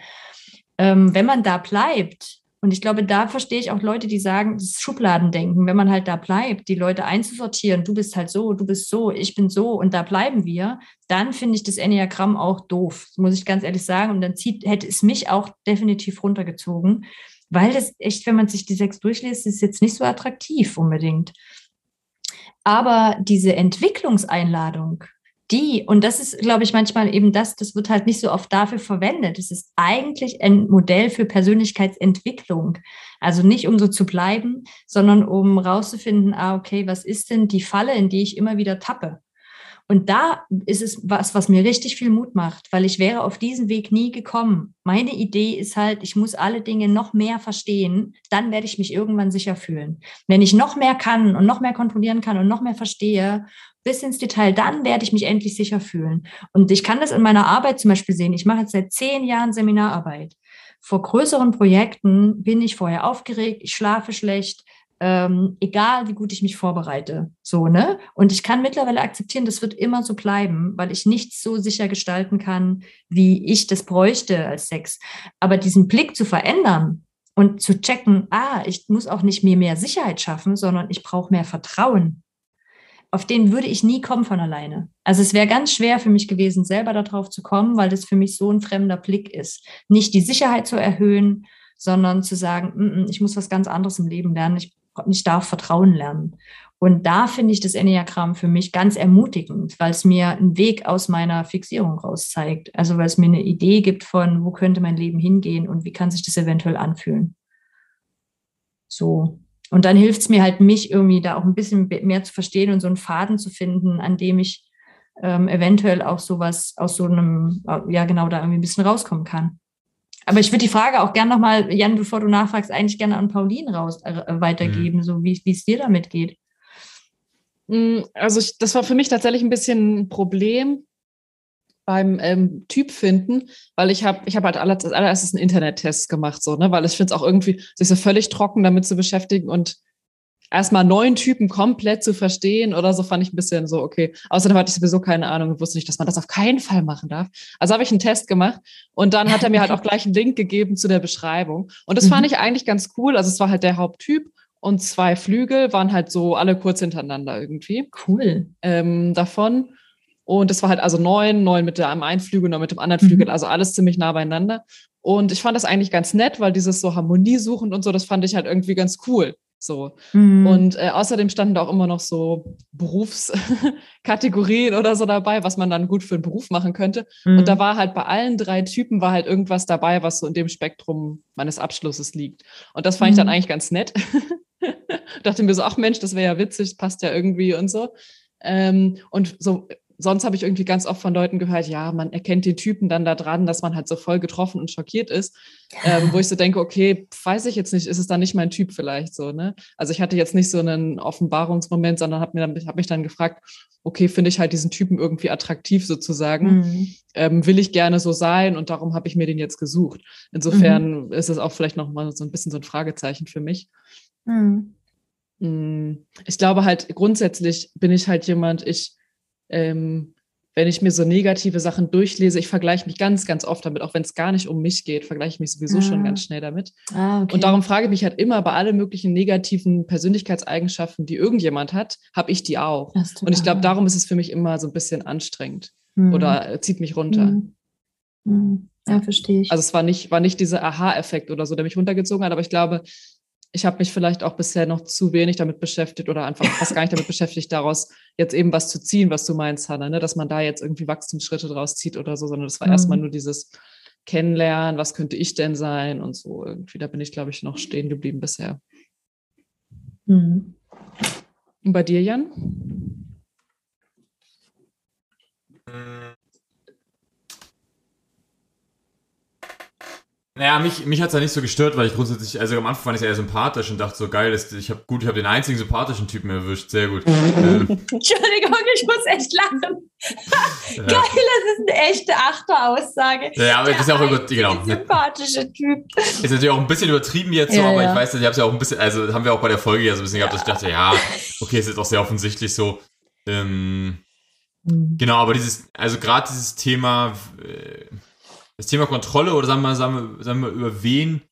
Ähm, wenn man da bleibt, und ich glaube, da verstehe ich auch Leute, die sagen, das Schubladendenken, wenn man halt da bleibt, die Leute einzusortieren, du bist halt so, du bist so, ich bin so und da bleiben wir, dann finde ich das Enneagramm auch doof, muss ich ganz ehrlich sagen. Und dann zieht, hätte es mich auch definitiv runtergezogen, weil das echt, wenn man sich die sechs durchliest, ist jetzt nicht so attraktiv unbedingt. Aber diese Entwicklungseinladung, die, und das ist, glaube ich, manchmal eben das, das wird halt nicht so oft dafür verwendet. Es ist eigentlich ein Modell für Persönlichkeitsentwicklung. Also nicht um so zu bleiben, sondern um rauszufinden, ah, okay, was ist denn die Falle, in die ich immer wieder tappe? Und da ist es was, was mir richtig viel Mut macht, weil ich wäre auf diesen Weg nie gekommen. Meine Idee ist halt, ich muss alle Dinge noch mehr verstehen, dann werde ich mich irgendwann sicher fühlen. Wenn ich noch mehr kann und noch mehr kontrollieren kann und noch mehr verstehe, bis ins Detail, dann werde ich mich endlich sicher fühlen. Und ich kann das in meiner Arbeit zum Beispiel sehen. Ich mache jetzt seit zehn Jahren Seminararbeit. Vor größeren Projekten bin ich vorher aufgeregt, ich schlafe schlecht, ähm, egal wie gut ich mich vorbereite. So, ne? Und ich kann mittlerweile akzeptieren, das wird immer so bleiben, weil ich nichts so sicher gestalten kann, wie ich das bräuchte als Sex. Aber diesen Blick zu verändern und zu checken, ah, ich muss auch nicht mir mehr Sicherheit schaffen, sondern ich brauche mehr Vertrauen. Auf den würde ich nie kommen von alleine. Also es wäre ganz schwer für mich gewesen, selber darauf zu kommen, weil das für mich so ein fremder Blick ist. Nicht die Sicherheit zu erhöhen, sondern zu sagen, mm -mm, ich muss was ganz anderes im Leben lernen. Ich ich darf Vertrauen lernen. Und da finde ich das Enneagramm für mich ganz ermutigend, weil es mir einen Weg aus meiner Fixierung raus zeigt. Also weil es mir eine Idee gibt von, wo könnte mein Leben hingehen und wie kann sich das eventuell anfühlen. So. Und dann hilft es mir halt, mich irgendwie da auch ein bisschen mehr zu verstehen und so einen Faden zu finden, an dem ich ähm, eventuell auch sowas aus so einem, ja genau, da irgendwie ein bisschen rauskommen kann. Aber ich würde die Frage auch gerne nochmal, Jan, bevor du nachfragst, eigentlich gerne an Pauline raus äh, weitergeben, mhm. so wie es dir damit geht. Mm, also ich, das war für mich tatsächlich ein bisschen ein Problem beim ähm, Typ finden, weil ich habe ich habe halt als allererstes einen Internettest gemacht, so, ne, weil ich finde es auch irgendwie, sich so völlig trocken damit zu beschäftigen und erstmal neuen Typen komplett zu verstehen oder so, fand ich ein bisschen so, okay. Außerdem hatte ich sowieso keine Ahnung und wusste nicht, dass man das auf keinen Fall machen darf. Also habe ich einen Test gemacht und dann hat er mir halt auch gleich einen Link gegeben zu der Beschreibung. Und das mhm. fand ich eigentlich ganz cool. Also es war halt der Haupttyp und zwei Flügel waren halt so alle kurz hintereinander irgendwie. Cool. Ähm, davon. Und das war halt also neun, neun mit dem einen Flügel, neun mit dem anderen Flügel, mhm. also alles ziemlich nah beieinander. Und ich fand das eigentlich ganz nett, weil dieses so Harmonie suchen und so, das fand ich halt irgendwie ganz cool. So. Mhm. Und äh, außerdem standen da auch immer noch so Berufskategorien oder so dabei, was man dann gut für einen Beruf machen könnte. Mhm. Und da war halt bei allen drei Typen war halt irgendwas dabei, was so in dem Spektrum meines Abschlusses liegt. Und das fand mhm. ich dann mhm. eigentlich ganz nett. Dachte mir so, ach Mensch, das wäre ja witzig, passt ja irgendwie und so. Ähm, und so sonst habe ich irgendwie ganz oft von Leuten gehört, ja, man erkennt den Typen dann da dran, dass man halt so voll getroffen und schockiert ist, ähm, wo ich so denke, okay, weiß ich jetzt nicht, ist es dann nicht mein Typ vielleicht so, ne? Also ich hatte jetzt nicht so einen Offenbarungsmoment, sondern habe hab mich dann gefragt, okay, finde ich halt diesen Typen irgendwie attraktiv sozusagen, mhm. ähm, will ich gerne so sein und darum habe ich mir den jetzt gesucht. Insofern mhm. ist es auch vielleicht nochmal so ein bisschen so ein Fragezeichen für mich. Mhm. Mm, ich glaube halt grundsätzlich bin ich halt jemand, ich ähm, wenn ich mir so negative Sachen durchlese, ich vergleiche mich ganz, ganz oft damit, auch wenn es gar nicht um mich geht, vergleiche ich mich sowieso ah. schon ganz schnell damit. Ah, okay. Und darum frage ich mich halt immer, bei allen möglichen negativen Persönlichkeitseigenschaften, die irgendjemand hat, habe ich die auch. Und ich glaube, darum ist es für mich immer so ein bisschen anstrengend hm. oder zieht mich runter. Hm. Hm. Ja, verstehe ich. Also es war nicht, war nicht dieser Aha-Effekt oder so, der mich runtergezogen hat, aber ich glaube, ich habe mich vielleicht auch bisher noch zu wenig damit beschäftigt oder einfach fast gar nicht damit beschäftigt, daraus jetzt eben was zu ziehen, was du meinst, Hannah, ne? dass man da jetzt irgendwie Wachstumsschritte draus zieht oder so, sondern das war mhm. erstmal nur dieses Kennenlernen, was könnte ich denn sein und so. Irgendwie, da bin ich, glaube ich, noch stehen geblieben bisher. Mhm. Und bei dir, Jan? Naja, mich, mich hat es ja nicht so gestört, weil ich grundsätzlich, also am Anfang fand ich es eher sympathisch und dachte so, geil, ist, ich habe gut, ich habe den einzigen sympathischen Typen erwischt, sehr gut. ähm. Entschuldigung, ich muss echt lachen. ja. Geil, das ist eine echte Achteraussage. Ja, aber das ist ja auch gut, genau. Sympathische Typ. Ist natürlich auch ein bisschen übertrieben jetzt so, ja, aber ja. ich weiß, ich habe es ja auch ein bisschen, also haben wir auch bei der Folge ja so ein bisschen gehabt, dass ich dachte, ja, okay, ist jetzt auch sehr offensichtlich so. Ähm, mhm. Genau, aber dieses, also gerade dieses Thema, äh, das Thema Kontrolle oder sagen wir, sagen wir, sagen wir über wen,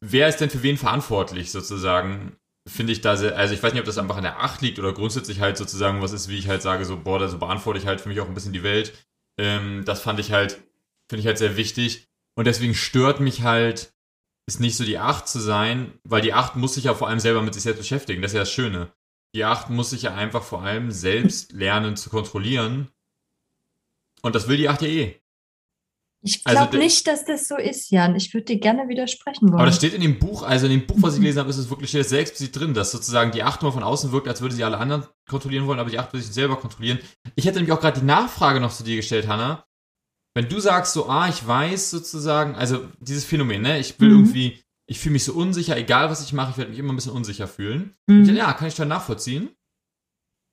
wer ist denn für wen verantwortlich sozusagen, finde ich da sehr, also ich weiß nicht, ob das einfach an der Acht liegt oder grundsätzlich halt sozusagen was ist, wie ich halt sage, so, boah, da so beantworte ich halt für mich auch ein bisschen die Welt. Ähm, das fand ich halt, finde ich halt sehr wichtig. Und deswegen stört mich halt, ist nicht so die Acht zu sein, weil die Acht muss sich ja vor allem selber mit sich selbst beschäftigen. Das ist ja das Schöne. Die Acht muss sich ja einfach vor allem selbst lernen zu kontrollieren. Und das will die Acht ja eh. Ich Also glaube der- nicht, dass das so ist, Jan. Ich würde dir gerne widersprechen wollen. Aber das steht in dem Buch, also in dem Buch, was ich gelesen habe, ist es wirklich sehr explizit drin, dass sozusagen die Acht nur von außen wirkt, als würde sie alle anderen kontrollieren wollen, aber die Acht würde sich selber kontrollieren. Ich hätte nämlich auch gerade die Nachfrage noch zu dir gestellt, Hanna. Wenn du sagst so, ah, ich weiß sozusagen, also dieses Phänomen, ne, ich will Mhm. irgendwie, ich fühle mich so unsicher, egal was ich mache, ich werde mich immer ein bisschen unsicher fühlen. Mhm. Ich dachte, ja, kann ich dann nachvollziehen.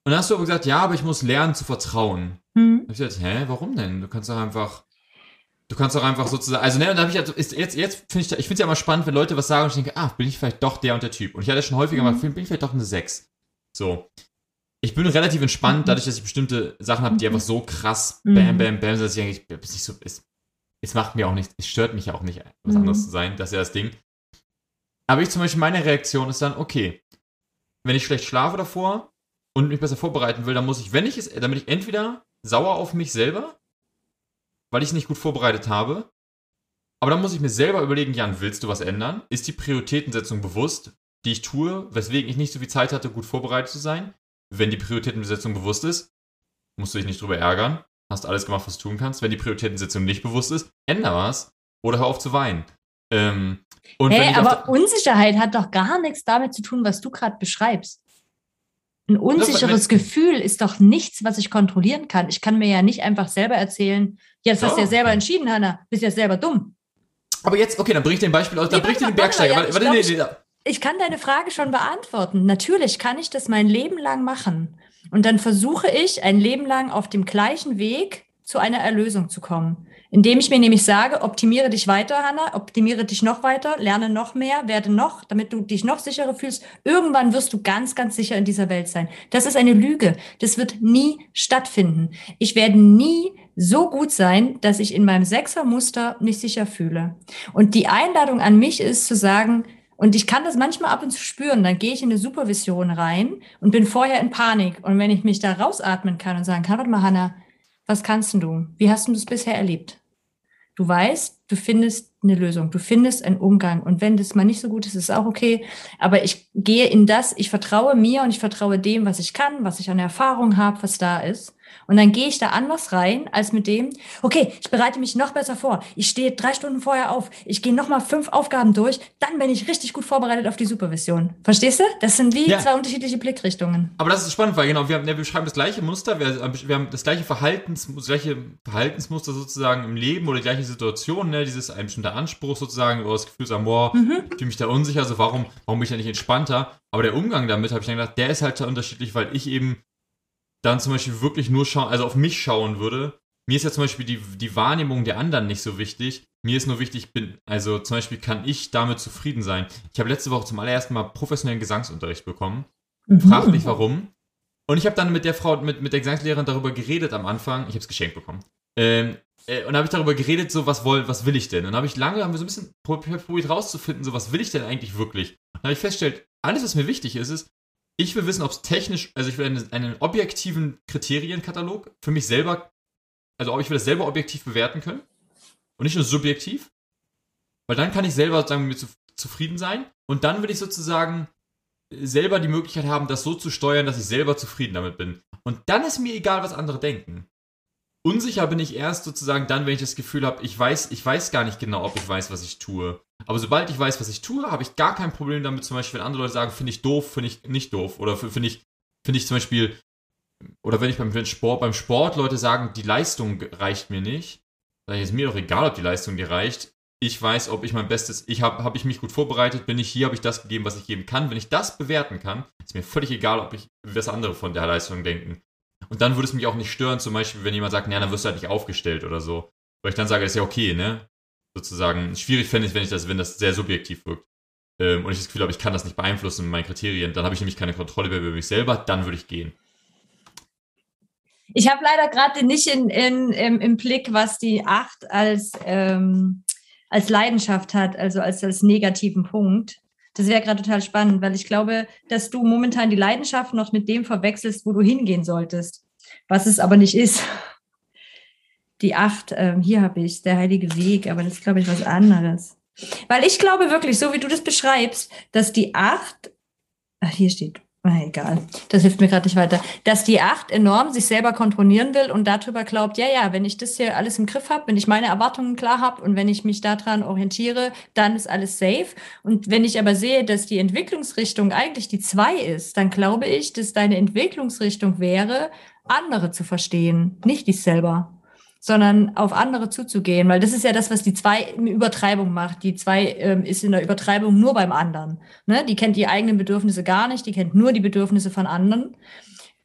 Und dann hast du aber gesagt, ja, aber ich muss lernen zu vertrauen. Hm. Da hab ich gedacht, hä, warum denn? Du kannst doch einfach, du kannst doch einfach sozusagen, also ne, und da habe ich halt, ist, jetzt, jetzt finde ich, ich finde es ja immer spannend, wenn Leute was sagen und ich denke, ah, bin ich vielleicht doch der und der Typ. Und ich hatte schon häufiger mal, bin ich vielleicht doch eine 6. So. Ich bin relativ entspannt, dadurch, dass ich bestimmte Sachen habe, die einfach so krass Mhm. bam, bam, bam, sind, dass ich eigentlich, es nicht so, es, es macht mir auch nicht, es stört mich ja auch nicht, was Mhm. anderes zu sein, das ist ja das Ding. Aber ich zum Beispiel, meine Reaktion ist dann, okay, wenn ich schlecht schlafe davor und mich besser vorbereiten will, dann muss ich, wenn ich es, dann bin ich entweder sauer auf mich selber, weil ich es nicht gut vorbereitet habe, aber dann muss ich mir selber überlegen, Jan, willst du was ändern? Ist die Prioritätensetzung bewusst, die ich tue, weswegen ich nicht so viel Zeit hatte, gut vorbereitet zu sein? Wenn die Prioritätensetzung bewusst ist, musst du dich nicht drüber ärgern, hast alles gemacht, was du tun kannst. Wenn die Prioritätensetzung nicht bewusst ist, änder was oder hör auf zu weinen. Ähm, Hey, aber Unsicherheit hat doch gar nichts damit zu tun, was du gerade beschreibst. Ein unsicheres Gefühl ist doch nichts, was ich kontrollieren kann. Ich kann mir ja nicht einfach selber erzählen, jetzt hast du ja selber entschieden, Hanna, bist ja selber dumm. aber jetzt, okay, dann bring ich dir ein Beispiel aus, dann Nee, bring ich dir den Bergsteiger. warte Warte, ja, nee, nee, Ich kann deine Frage schon beantworten. Natürlich kann ich das mein Leben lang machen. Und dann versuche ich, ein Leben lang auf dem gleichen Weg zu einer Erlösung zu kommen. Indem ich mir nämlich sage, optimiere dich weiter, Hanna, optimiere dich noch weiter, lerne noch mehr, werde noch, damit du dich noch sicherer fühlst. Irgendwann wirst du ganz, ganz sicher in dieser Welt sein. Das ist eine Lüge. Das wird nie stattfinden. Ich werde nie so gut sein, dass ich in meinem Sechsermuster mich sicher fühle. Und die Einladung an mich ist zu sagen, und ich kann das manchmal ab und zu spüren, dann gehe ich in eine Supervision rein und bin vorher in Panik. Und wenn ich mich da rausatmen kann und sagen kann, warte mal, Hanna, was kannst du? Wie hast du das bisher erlebt? Du weißt, du findest eine Lösung, du findest einen Umgang. Und wenn das mal nicht so gut ist, ist es auch okay. Aber ich gehe in das, ich vertraue mir und ich vertraue dem, was ich kann, was ich an Erfahrung habe, was da ist. Und dann gehe ich da anders rein, als mit dem, okay, ich bereite mich noch besser vor. Ich stehe drei Stunden vorher auf. Ich gehe noch mal fünf Aufgaben durch. Dann bin ich richtig gut vorbereitet auf die Supervision. Verstehst du? Das sind wie Ja. zwei unterschiedliche Blickrichtungen. Aber das ist spannend, weil genau, wir, haben, ja, wir beschreiben das gleiche Muster, wir, wir haben das gleiche Verhaltens, das gleiche Verhaltensmuster sozusagen im Leben oder die gleiche Situation, ne, dieses ein bestimmter Anspruch sozusagen, oder das Gefühl boah, Mhm. ich fühle mich da unsicher, also warum, warum bin ich da nicht entspannter? Aber der Umgang damit, habe ich dann gedacht, der ist halt unterschiedlich, weil ich eben dann zum Beispiel wirklich nur schauen, also auf mich schauen würde. Mir ist ja zum Beispiel die, die Wahrnehmung der anderen nicht so wichtig. Mir ist nur wichtig, bin, also zum Beispiel kann ich damit zufrieden sein. Ich habe letzte Woche zum allerersten Mal professionellen Gesangsunterricht bekommen. Frag Mhm. mich warum. Und ich habe dann mit der Frau, mit, mit der Gesangslehrerin darüber geredet am Anfang. Ich habe es geschenkt bekommen. Ähm, äh, und habe ich darüber geredet, so was woll, was will ich denn? Und habe ich lange, haben wir so ein bisschen prob- probiert rauszufinden, so was will ich denn eigentlich wirklich? Dann habe ich festgestellt, alles, was mir wichtig ist, ist, ich will wissen, ob es technisch, also ich will einen, einen objektiven Kriterienkatalog für mich selber, also ob ich will das selber objektiv bewerten können und nicht nur subjektiv, weil dann kann ich selber sagen, mit zu, zufrieden sein und dann will ich sozusagen selber die Möglichkeit haben, das so zu steuern, dass ich selber zufrieden damit bin. Und dann ist mir egal, was andere denken. Unsicher bin ich erst sozusagen dann, wenn ich das Gefühl habe, ich weiß, ich weiß gar nicht genau, ob ich weiß, was ich tue. Aber sobald ich weiß, was ich tue, habe ich gar kein Problem damit, zum Beispiel, wenn andere Leute sagen, finde ich doof, finde ich nicht doof. Oder finde ich, finde ich zum Beispiel, oder wenn ich beim wenn Sport, beim Sport Leute sagen, die Leistung reicht mir nicht, dann ist mir doch egal, ob die Leistung dir reicht. Ich weiß, ob ich mein Bestes, ich habe hab ich mich gut vorbereitet, bin ich hier, habe ich das gegeben, was ich geben kann. Wenn ich das bewerten kann, ist mir völlig egal, ob ich, was andere von der Leistung denken. Und dann würde es mich auch nicht stören, zum Beispiel, wenn jemand sagt, naja, dann wirst du halt nicht aufgestellt oder so. Weil ich dann sage, das ist ja okay, ne? Sozusagen, schwierig fände ich, wenn ich das, wenn das sehr subjektiv wirkt. Ähm, und ich das Gefühl habe, ich kann das nicht beeinflussen mit meinen Kriterien, dann habe ich nämlich keine Kontrolle mehr über mich selber, dann würde ich gehen. Ich habe leider gerade nicht in, in, im, im Blick, was die Acht als, ähm, als Leidenschaft hat, also als, als negativen Punkt. Das wäre gerade total spannend, weil ich glaube, dass du momentan die Leidenschaft noch mit dem verwechselst, wo du hingehen solltest, was es aber nicht ist. Die Acht, ähm, hier habe ich, der heilige Weg, aber das ist, glaube ich, was anderes. Weil ich glaube wirklich, so wie du das beschreibst, dass die Acht, ach, hier steht, Na, egal, das hilft mir gerade nicht weiter. Dass die Acht enorm sich selber kontrollieren will und darüber glaubt, ja, ja, wenn ich das hier alles im Griff habe, wenn ich meine Erwartungen klar habe und wenn ich mich daran orientiere, dann ist alles safe. Und wenn ich aber sehe, dass die Entwicklungsrichtung eigentlich die zwei ist, dann glaube ich, dass deine Entwicklungsrichtung wäre, andere zu verstehen, nicht dich selber sondern auf andere zuzugehen, weil das ist ja das, was die zwei in Übertreibung macht. Die zwei ähm, ist in der Übertreibung nur beim anderen. Ne? Die kennt die eigenen Bedürfnisse gar nicht, die kennt nur die Bedürfnisse von anderen.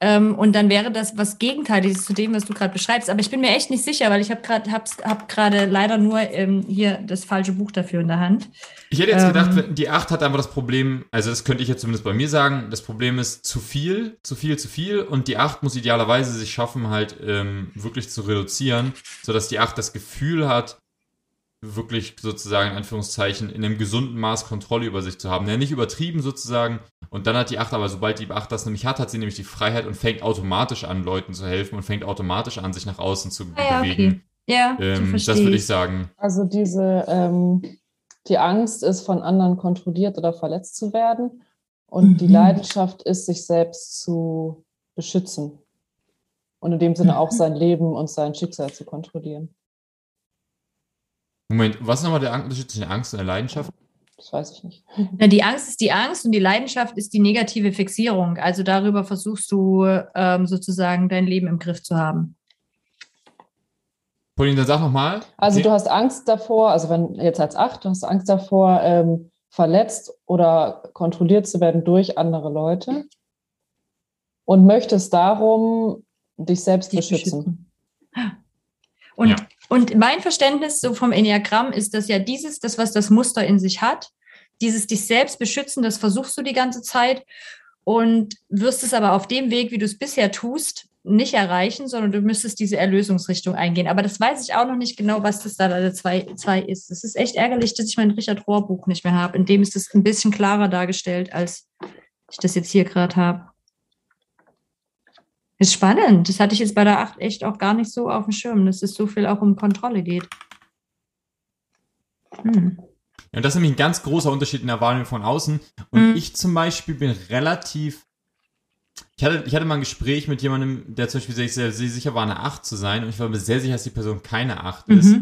Ähm, und dann wäre das was Gegenteiliges zu dem, was du gerade beschreibst. Aber ich bin mir echt nicht sicher, weil ich habe gerade hab gerade leider nur ähm, hier das falsche Buch dafür in der Hand. Ich hätte jetzt ähm, gedacht, die 8 hat einfach das Problem, also das könnte ich jetzt zumindest bei mir sagen, das Problem ist zu viel, zu viel, zu viel und die 8 muss idealerweise sich schaffen, halt ähm, wirklich zu reduzieren, sodass die 8 das Gefühl hat, wirklich sozusagen in Anführungszeichen in einem gesunden Maß Kontrolle über sich zu haben. Ja, nicht übertrieben sozusagen. Und dann hat die Acht, aber sobald die Acht das nämlich hat, hat sie nämlich die Freiheit und fängt automatisch an, Leuten zu helfen und fängt automatisch an, sich nach außen zu ah, ja, bewegen. Okay. Ja, ähm, das würde ich sagen. Also diese, ähm, die Angst ist, von anderen kontrolliert oder verletzt zu werden. Und mhm. die Leidenschaft ist, sich selbst zu beschützen. Und in dem Sinne auch sein Leben und sein Schicksal zu kontrollieren. Moment, was ist nochmal der Unterschied zwischen Angst und der Leidenschaft? Das weiß ich nicht. Na, die Angst ist die Angst und die Leidenschaft ist die negative Fixierung. Also darüber versuchst du ähm, sozusagen dein Leben im Griff zu haben. Pauline, dann sag nochmal. Also du hast Angst davor, also wenn jetzt als acht, du hast Angst davor, ähm, verletzt oder kontrolliert zu werden durch andere Leute und möchtest darum dich selbst beschützen. beschützen. Und ja. Und mein Verständnis so vom Enneagramm ist, dass ja dieses, das, was das Muster in sich hat, dieses dich selbst beschützen, das versuchst du die ganze Zeit und wirst es aber auf dem Weg, wie du es bisher tust, nicht erreichen, sondern du müsstest diese Erlösungsrichtung eingehen. Aber das weiß ich auch noch nicht genau, was das da alle zwei, zwei ist. Es ist echt ärgerlich, dass ich mein Richard Rohr Buch nicht mehr habe. In dem ist es ein bisschen klarer dargestellt, als ich das jetzt hier gerade habe. Ist spannend. Das hatte ich jetzt bei der 8 echt auch gar nicht so auf dem Schirm, dass es so viel auch um Kontrolle geht. Hm. Ja, und das ist nämlich ein ganz großer Unterschied in der Wahrnehmung von außen. Und hm. ich zum Beispiel bin relativ. Ich hatte, ich hatte mal ein Gespräch mit jemandem, der zum Beispiel sehr, sehr, sehr sicher war, eine 8 zu sein. Und ich war mir sehr sicher, dass die Person keine 8 mhm. ist.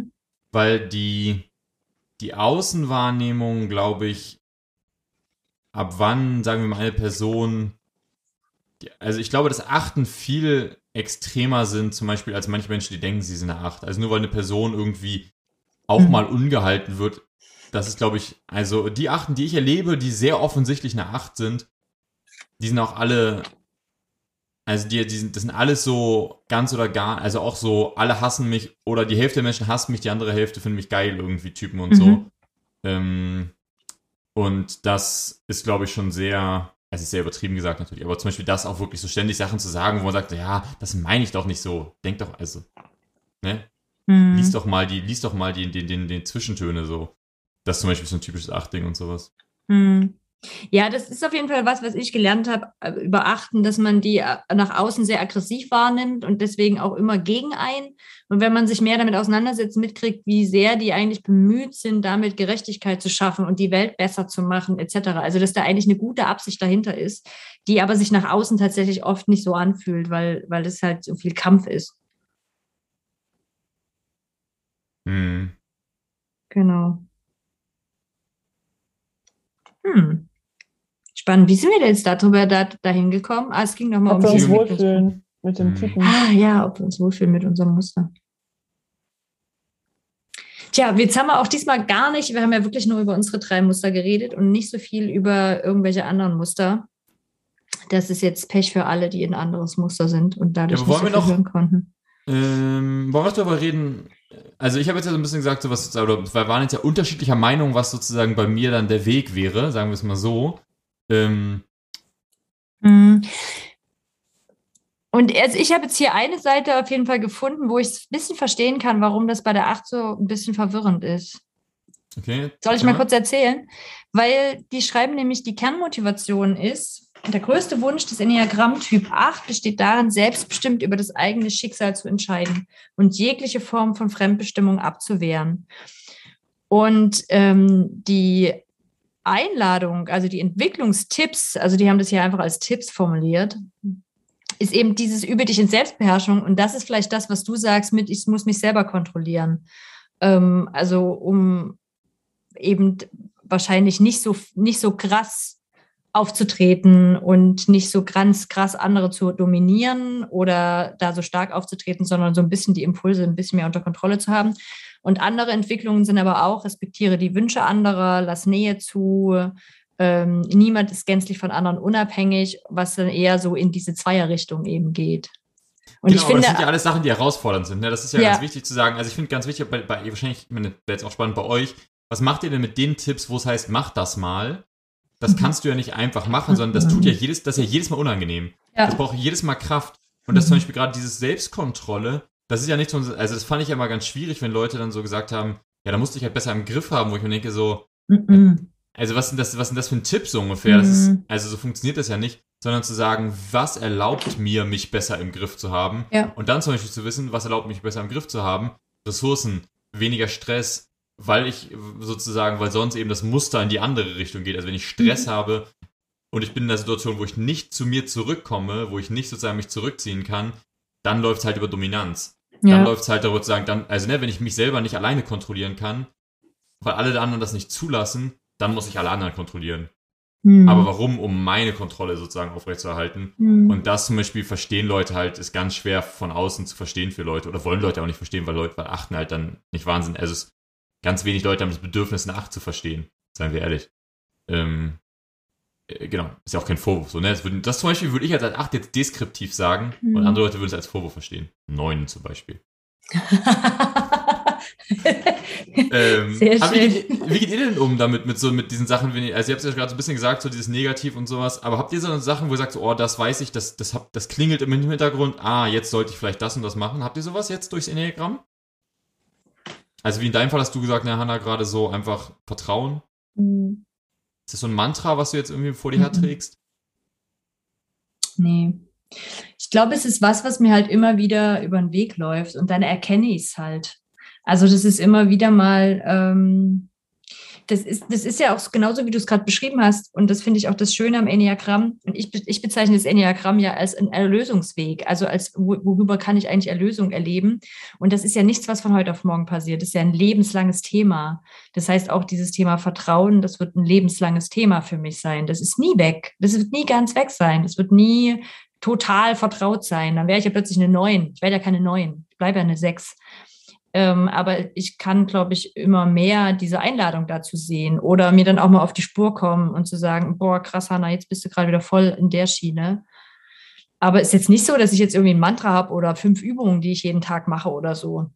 Weil die, die Außenwahrnehmung, glaube ich, ab wann, sagen wir mal, eine Person also ich glaube, dass Achten viel extremer sind, zum Beispiel als manche Menschen, die denken, sie sind eine Acht. Also nur weil eine Person irgendwie auch mhm. mal ungehalten wird, das ist, glaube ich, also die Achten, die ich erlebe, die sehr offensichtlich eine Acht sind, die sind auch alle, also die, die sind, das sind alles so ganz oder gar, also auch so, alle hassen mich oder die Hälfte der Menschen hasst mich, die andere Hälfte finden mich geil irgendwie Typen und mhm. so. Ähm, und das ist, glaube ich, schon sehr, es ist sehr übertrieben gesagt natürlich, aber zum Beispiel das auch wirklich so ständig Sachen zu sagen, wo man sagt, ja, das meine ich doch nicht so. Denk doch, also, ne? Mhm. Lies doch mal die, lies doch mal die, den, den, den Zwischentöne so. Das ist zum Beispiel so ein typisches Achting und sowas. Mhm. Ja, das ist auf jeden Fall was, was ich gelernt habe, äh, überachten, dass man die äh, nach außen sehr aggressiv wahrnimmt und deswegen auch immer gegen ein. Und wenn man sich mehr damit auseinandersetzt, mitkriegt, wie sehr die eigentlich bemüht sind, damit Gerechtigkeit zu schaffen und die Welt besser zu machen, etc. Also, dass da eigentlich eine gute Absicht dahinter ist, die aber sich nach außen tatsächlich oft nicht so anfühlt, weil, weil das halt so viel Kampf ist. Hm. Genau. Hm. Spannend. Wie sind wir denn jetzt darüber da, dahin gekommen? Ah, es ging nochmal um wir uns wohlfühlen mit dem Typen. Ah, ja, ob wir uns wohlfühlen mit unserem Muster. Tja, jetzt haben wir auch diesmal gar nicht, wir haben ja wirklich nur über unsere drei Muster geredet und nicht so viel über irgendwelche anderen Muster. Das ist jetzt Pech für alle, die ein anderes Muster sind und dadurch ja, nicht so wir noch, hören konnten. Ähm, wollen wir darüber reden? Also ich habe jetzt ja so ein bisschen gesagt, so was, oder wir waren jetzt ja unterschiedlicher Meinung, was sozusagen bei mir dann der Weg wäre, sagen wir es mal so. Ähm, mhm. Und also ich habe jetzt hier eine Seite auf jeden Fall gefunden, wo ich es ein bisschen verstehen kann, warum das bei der 8 so ein bisschen verwirrend ist. Okay. Soll ich mal kurz erzählen? Weil die schreiben nämlich, die Kernmotivation ist, der größte Wunsch des Enneagramm Typ 8 besteht darin, selbstbestimmt über das eigene Schicksal zu entscheiden und jegliche Form von Fremdbestimmung abzuwehren. Und ähm, die Einladung, also die Entwicklungstipps, also die haben das hier einfach als Tipps formuliert, ist eben dieses Übe dich in Selbstbeherrschung. Und das ist vielleicht das, was du sagst mit, ich muss mich selber kontrollieren. Ähm, also um eben wahrscheinlich nicht so, nicht so krass aufzutreten und nicht so ganz krass andere zu dominieren oder da so stark aufzutreten, sondern so ein bisschen die Impulse ein bisschen mehr unter Kontrolle zu haben. Und andere Entwicklungen sind aber auch, respektiere die Wünsche anderer, lass Nähe zu, ähm, niemand ist gänzlich von anderen unabhängig, was dann eher so in diese Zweierrichtung eben geht. Und genau, ich finde, das sind ja alles Sachen, die herausfordernd sind. Ne? Das ist ja, ja, ganz wichtig zu sagen. Also ich finde ganz wichtig, bei, bei wahrscheinlich, ich meine, jetzt auch spannend bei euch, was macht ihr denn mit den Tipps, wo es heißt, mach das mal? Das mhm. kannst du ja nicht einfach machen, sondern das tut ja jedes, das ist ja jedes Mal unangenehm. Ja. Das braucht jedes Mal Kraft. Und das mhm. zum Beispiel gerade dieses Selbstkontrolle, das ist ja nicht so, also das fand ich ja mal ganz schwierig, wenn Leute dann so gesagt haben, ja, da musste ich halt besser im Griff haben, wo ich mir denke so, mhm. also was sind das, was sind das für ein Tipp so ungefähr? Das ist, also so funktioniert das ja nicht, sondern zu sagen, was erlaubt mir, mich besser im Griff zu haben? Ja. Und dann zum Beispiel zu wissen, was erlaubt mich besser im Griff zu haben? Ressourcen, weniger Stress, weil ich sozusagen, weil sonst eben das Muster in die andere Richtung geht. Also wenn ich Stress mhm. habe und ich bin in einer Situation, wo ich nicht zu mir zurückkomme, wo ich nicht sozusagen mich zurückziehen kann, dann läuft es halt über Dominanz. Ja. Dann läuft es halt darüber zu sagen, dann, also ne, wenn ich mich selber nicht alleine kontrollieren kann, weil alle anderen das nicht zulassen, dann muss ich alle anderen kontrollieren. Mhm. Aber warum? Um meine Kontrolle sozusagen aufrechtzuerhalten. Mhm. Und das zum Beispiel verstehen Leute halt, ist ganz schwer von außen zu verstehen für Leute. Oder wollen Leute auch nicht verstehen, weil Leute weil achten halt dann nicht Wahnsinn. Also es ganz wenig Leute haben das Bedürfnis nachzuverstehen, seien wir ehrlich. Ähm, äh, genau, ist ja auch kein Vorwurf. So, ne? das, würd, das zum Beispiel würde ich als 8 jetzt deskriptiv sagen mhm. und andere Leute würden es als Vorwurf verstehen. 9 zum Beispiel. ähm, Sehr schön. Wie geht, wie, geht, ihr denn um damit, mit so mit diesen Sachen, wenn ihr, also ihr habt es ja gerade so ein bisschen gesagt, so dieses Negativ und sowas, aber habt ihr so Sachen, wo ihr sagt, so, oh, das weiß ich, das, das, hab, das klingelt im Hintergrund, ah, jetzt sollte ich vielleicht das und das machen. Habt ihr sowas jetzt durchs Enneagramm? Also wie in deinem Fall hast du gesagt, ne, Hanna, gerade so einfach Vertrauen. Mhm. Ist das so ein Mantra, was du jetzt irgendwie vor dir mhm. herträgst? Nee. Ich glaube, es ist was, was mir halt immer wieder über den Weg läuft und dann erkenne ich es halt. Also das ist immer wieder mal, ähm, das ist, das ist ja auch genauso, wie du es gerade beschrieben hast. Und das finde ich auch das Schöne am Enneagramm. Und ich, ich bezeichne das Enneagramm ja als ein Erlösungsweg. Also als, worüber kann ich eigentlich Erlösung erleben? Und das ist ja nichts, was von heute auf morgen passiert. Das ist ja ein lebenslanges Thema. Das heißt, auch dieses Thema Vertrauen, das wird ein lebenslanges Thema für mich sein. Das ist nie weg. Das wird nie ganz weg sein. Das wird nie total vertraut sein. Dann wäre ich ja plötzlich eine Neun. Ich werde ja keine Neun. Ich bleibe ja eine Sechs. Ähm, aber ich kann, glaube ich, immer mehr diese Einladung dazu sehen oder mir dann auch mal auf die Spur kommen und zu sagen, boah, krass, Hanna, jetzt bist du gerade wieder voll in der Schiene. Aber es ist jetzt nicht so, dass ich jetzt irgendwie ein Mantra habe oder fünf Übungen, die ich jeden Tag mache oder so.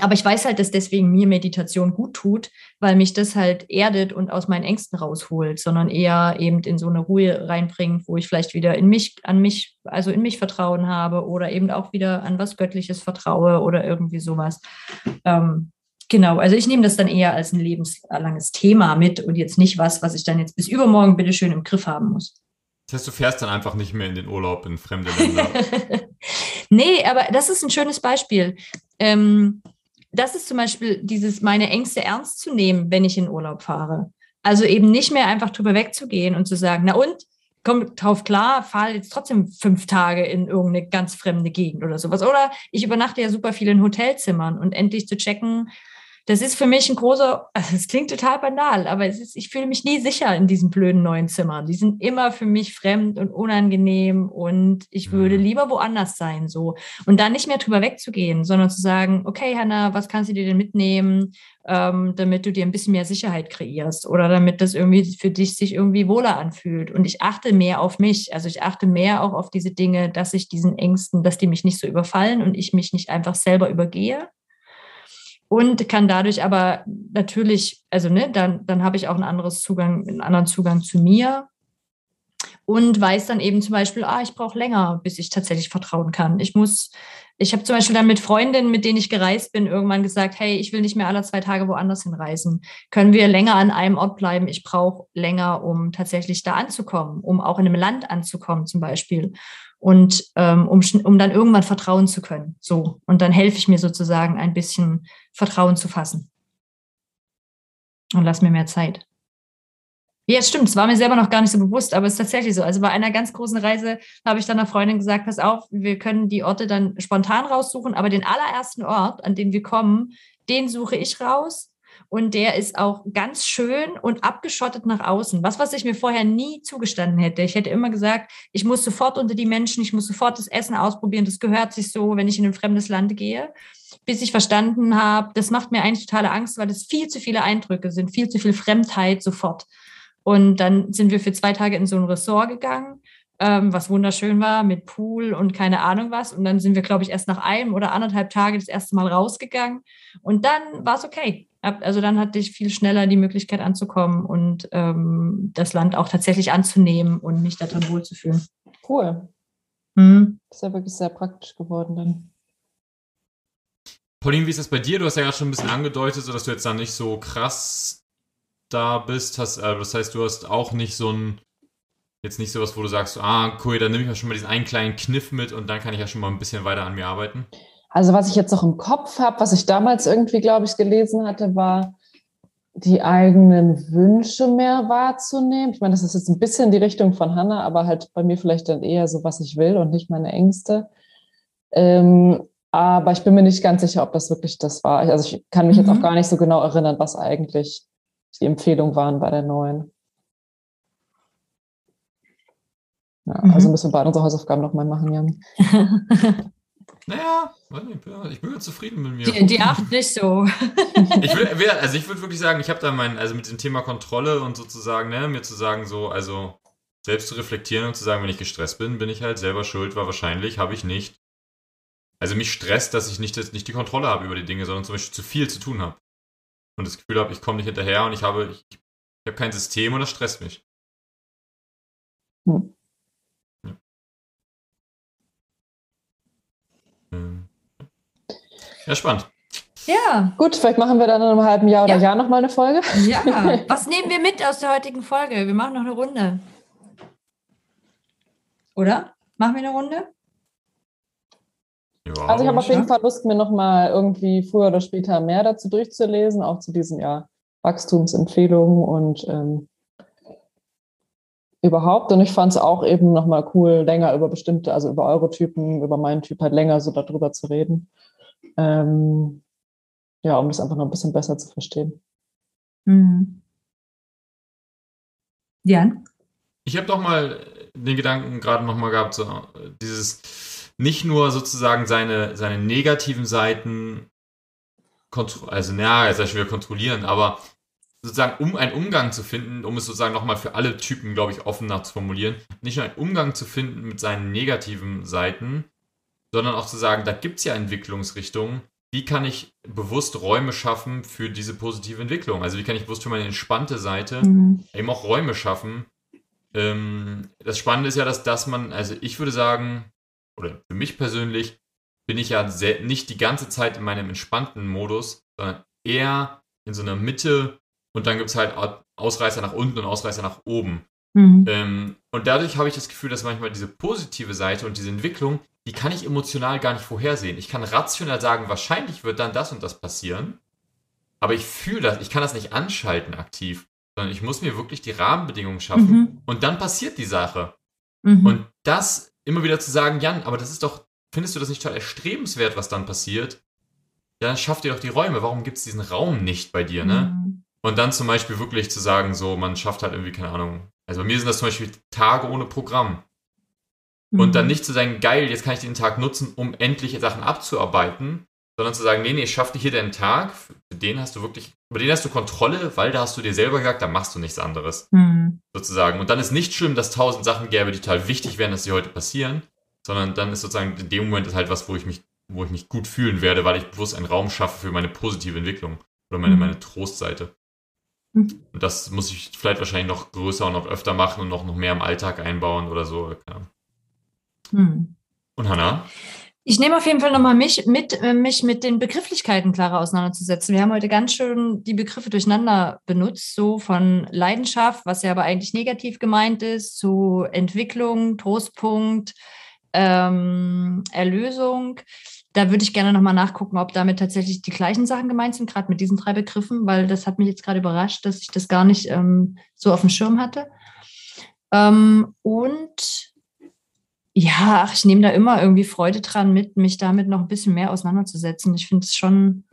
Aber ich weiß halt, dass deswegen mir Meditation gut tut, weil mich das halt erdet und aus meinen Ängsten rausholt, sondern eher eben in so eine Ruhe reinbringt, wo ich vielleicht wieder in mich, an mich, also in mich Vertrauen habe oder eben auch wieder an was Göttliches vertraue oder irgendwie sowas. Ähm, genau, also ich nehme das dann eher als ein lebenslanges Thema mit und jetzt nicht was, was ich dann jetzt bis übermorgen bitteschön im Griff haben muss. Das heißt, du fährst dann einfach nicht mehr in den Urlaub in fremde Länder. nee, aber das ist ein schönes Beispiel. Ähm, das ist zum Beispiel dieses, meine Ängste ernst zu nehmen, wenn ich in Urlaub fahre. Also eben nicht mehr einfach drüber wegzugehen und zu sagen, na und, komm drauf klar, fahre jetzt trotzdem fünf Tage in irgendeine ganz fremde Gegend oder sowas. Oder ich übernachte ja super viel in Hotelzimmern und endlich zu checken, das ist für mich ein großer, es klingt total banal, aber es ist, ich fühle mich nie sicher in diesen blöden neuen Zimmern. Die sind immer für mich fremd und unangenehm und ich würde mhm. lieber woanders sein, so. Und da nicht mehr drüber wegzugehen, sondern zu sagen, okay, Hanna, was kannst du dir denn mitnehmen, ähm, damit du dir ein bisschen mehr Sicherheit kreierst oder damit das irgendwie für dich sich irgendwie wohler anfühlt. Und ich achte mehr auf mich. Also ich achte mehr auch auf diese Dinge, dass ich diesen Ängsten, dass die mich nicht so überfallen und ich mich nicht einfach selber übergehe, und kann dadurch aber natürlich, also ne, dann, dann habe ich auch einen anderes Zugang, einen anderen Zugang zu mir und weiß dann eben zum Beispiel, ah, ich brauche länger, bis ich tatsächlich vertrauen kann. Ich muss, ich habe zum Beispiel dann mit Freundinnen, mit denen ich gereist bin, irgendwann gesagt, hey, ich will nicht mehr alle zwei Tage woanders hinreisen. Können wir länger an einem Ort bleiben? Ich brauche länger, um tatsächlich da anzukommen, um auch in einem Land anzukommen zum Beispiel und ähm, um, um dann irgendwann vertrauen zu können. So. Und dann helfe ich mir sozusagen ein bisschen Vertrauen zu fassen. Und lass mir mehr Zeit. Ja, stimmt. Es war mir selber noch gar nicht so bewusst, aber es ist tatsächlich so. Also bei einer ganz großen Reise habe ich dann einer Freundin gesagt, pass auf, wir können die Orte dann spontan raussuchen, aber den allerersten Ort, an den wir kommen, den suche ich raus. Und der ist auch ganz schön und abgeschottet nach außen. Was, was ich mir vorher nie zugestanden hätte. Ich hätte immer gesagt, ich muss sofort unter die Menschen, ich muss sofort das Essen ausprobieren. Das gehört sich so, wenn ich in ein fremdes Land gehe. Bis ich verstanden habe, das macht mir eigentlich totale Angst, weil es viel zu viele Eindrücke sind, viel zu viel Fremdheit sofort. Und dann sind wir für zwei Tage in so ein Ressort gegangen, ähm, was wunderschön war, mit Pool und keine Ahnung was. Und dann sind wir, glaube ich, erst nach einem oder anderthalb Tagen das erste Mal rausgegangen. Und dann war es okay. Also dann hatte ich viel schneller die Möglichkeit anzukommen und ähm, das Land auch tatsächlich anzunehmen und mich da drin wohlzufühlen. Cool. Mhm. Das ist ja wirklich sehr praktisch geworden dann. Pauline, wie ist das bei dir? Du hast ja gerade schon ein bisschen angedeutet, so dass du jetzt da nicht so krass da bist. Hast, äh, das heißt, du hast auch nicht so ein, jetzt nicht sowas, wo du sagst, ah, cool, dann nehme ich ja schon mal diesen einen kleinen Kniff mit und dann kann ich ja schon mal ein bisschen weiter an mir arbeiten. Also was ich jetzt noch im Kopf habe, was ich damals irgendwie, glaube ich, gelesen hatte, war die eigenen Wünsche mehr wahrzunehmen. Ich meine, das ist jetzt ein bisschen die Richtung von Hannah, aber halt bei mir vielleicht dann eher so, was ich will und nicht meine Ängste. Ähm, aber ich bin mir nicht ganz sicher, ob das wirklich das war. Also ich kann mich mhm. jetzt auch gar nicht so genau erinnern, was eigentlich die Empfehlungen waren bei der neuen. Ja, mhm. Also müssen wir beide unsere Hausaufgaben nochmal machen, Jan. naja, ich bin zufrieden mit mir. Die, die acht nicht so. ich will, also ich würde wirklich sagen, ich habe da mein, also mit dem Thema Kontrolle und sozusagen, ne, mir zu sagen, so, also selbst zu reflektieren und zu sagen, wenn ich gestresst bin, bin ich halt selber schuld, war wahrscheinlich, habe ich nicht. Also mich stresst, dass ich nicht, nicht die Kontrolle habe über die Dinge, sondern zum Beispiel zu viel zu tun habe und das Gefühl habe, ich komme nicht hinterher und ich habe, ich, ich habe kein System und das stresst mich. Hm. Ja, spannend. Ja. Gut, vielleicht machen wir dann in einem halben Jahr oder ja. Jahr nochmal eine Folge. Ja. Was nehmen wir mit aus der heutigen Folge? Wir machen noch eine Runde. Oder? Machen wir eine Runde? Ja, also ich habe auf jeden Fall Lust, mir nochmal irgendwie früher oder später mehr dazu durchzulesen, auch zu diesen ja, Wachstumsempfehlungen und ähm, überhaupt. Und ich fand es auch eben nochmal cool, länger über bestimmte, also über eure Typen, über meinen Typ halt länger so darüber zu reden. Ähm, ja, um das einfach noch ein bisschen besser zu verstehen. Mhm. Jan? Ich habe doch mal den Gedanken gerade nochmal gehabt, so dieses nicht nur sozusagen seine, seine negativen Seiten, also naja, jetzt ich wieder kontrollieren, aber sozusagen, um einen Umgang zu finden, um es sozusagen nochmal für alle Typen, glaube ich, offener zu formulieren, nicht nur einen Umgang zu finden mit seinen negativen Seiten, sondern auch zu sagen, da gibt es ja Entwicklungsrichtungen, wie kann ich bewusst Räume schaffen für diese positive Entwicklung? Also wie kann ich bewusst für meine entspannte Seite mhm. eben auch Räume schaffen? Ähm, das Spannende ist ja, dass, dass man, also ich würde sagen, oder für mich persönlich, bin ich ja sehr, nicht die ganze Zeit in meinem entspannten Modus, sondern eher in so einer Mitte und dann gibt es halt Ausreißer nach unten und Ausreißer nach oben. Mhm. Ähm, und dadurch habe ich das Gefühl, dass manchmal diese positive Seite und diese Entwicklung, die kann ich emotional gar nicht vorhersehen. Ich kann rational sagen, wahrscheinlich wird dann das und das passieren, aber ich fühle das, ich kann das nicht anschalten aktiv, sondern ich muss mir wirklich die Rahmenbedingungen schaffen mhm. und dann passiert die Sache. Mhm. Und das immer wieder zu sagen, Jan, aber das ist doch, findest du das nicht total erstrebenswert, was dann passiert? Ja, dann schaff dir doch die Räume. Warum gibt es diesen Raum nicht bei dir, ne? Mhm. Und dann zum Beispiel wirklich zu sagen, so, man schafft halt irgendwie, keine Ahnung. Also bei mir sind das zum Beispiel Tage ohne Programm. Mhm. Und dann nicht zu sagen, geil, jetzt kann ich den Tag nutzen, um endlich Sachen abzuarbeiten, sondern zu sagen, nee, nee, schaff dir hier deinen Tag, für den hast du wirklich, über den hast du Kontrolle, weil da hast du dir selber gesagt, da machst du nichts anderes. Mhm. Sozusagen. Und dann ist nicht schlimm, dass tausend Sachen gäbe, die total wichtig wären, dass sie heute passieren, sondern dann ist sozusagen in dem Moment ist halt was, wo ich mich, wo ich mich gut fühlen werde, weil ich bewusst einen Raum schaffe für meine positive Entwicklung oder meine, mhm. meine Trostseite. Mhm. Und das muss ich vielleicht wahrscheinlich noch größer und noch öfter machen und noch, noch mehr im Alltag einbauen oder so. Mhm. Und Hannah? Ich nehme auf jeden Fall nochmal mich mit, äh, mich mit den Begrifflichkeiten klarer auseinanderzusetzen. Wir haben heute ganz schön die Begriffe durcheinander benutzt, so von Leidenschaft, was ja aber eigentlich negativ gemeint ist, zu Entwicklung, Trostpunkt, ähm, Erlösung. Da würde ich gerne nochmal nachgucken, ob damit tatsächlich die gleichen Sachen gemeint sind, gerade mit diesen drei Begriffen, weil das hat mich jetzt gerade überrascht, dass ich das gar nicht ähm, so auf dem Schirm hatte. Ähm, und ja, ich nehme da immer irgendwie Freude dran, mit, mich damit noch ein bisschen mehr auseinanderzusetzen. Ich finde es schon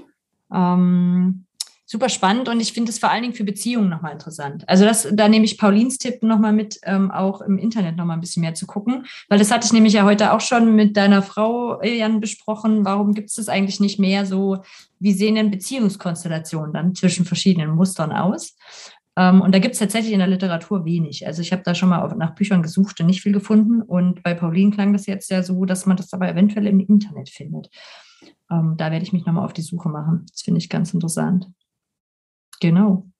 ähm, super spannend und ich finde es vor allen Dingen für Beziehungen nochmal interessant. Also das, da nehme ich Paulins Tipp nochmal mit, ähm, auch im Internet nochmal ein bisschen mehr zu gucken, weil das hatte ich nämlich ja heute auch schon mit deiner Frau, Jan, besprochen. Warum gibt es das eigentlich nicht mehr so, wie sehen denn Beziehungskonstellationen dann zwischen verschiedenen Mustern aus? Ähm, und da gibt es tatsächlich in der Literatur wenig. Also ich habe da schon mal auf, nach Büchern gesucht und nicht viel gefunden. Und bei Pauline klang das jetzt ja so, dass man das aber eventuell im Internet findet. Ähm, da werde ich mich nochmal auf die Suche machen. Das finde ich ganz interessant. Genau.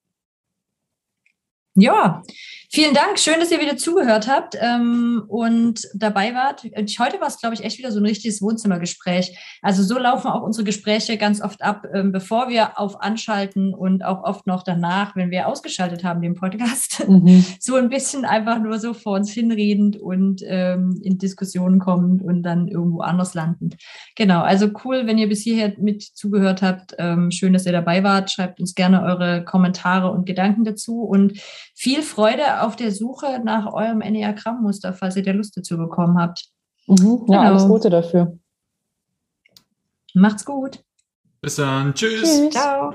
Ja, vielen Dank. Schön, dass ihr wieder zugehört habt ähm, und dabei wart. Heute war es, glaube ich, echt wieder so ein richtiges Wohnzimmergespräch. Also so laufen auch unsere Gespräche ganz oft ab, ähm, bevor wir auf anschalten und auch oft noch danach, wenn wir ausgeschaltet haben, den Podcast. Mhm. So ein bisschen einfach nur so vor uns hinredend und ähm, in Diskussionen kommend und dann irgendwo anders landend. Genau, also cool, wenn ihr bis hierher mit zugehört habt. Ähm, schön, dass ihr dabei wart. Schreibt uns gerne eure Kommentare und Gedanken dazu und viel Freude auf der Suche nach eurem Enneagramm-Muster, falls ihr da Lust dazu bekommen habt. Mhm. Ja, genau. alles Gute dafür. Macht's gut. Bis dann. Tschüss. Tschüss. Ciao.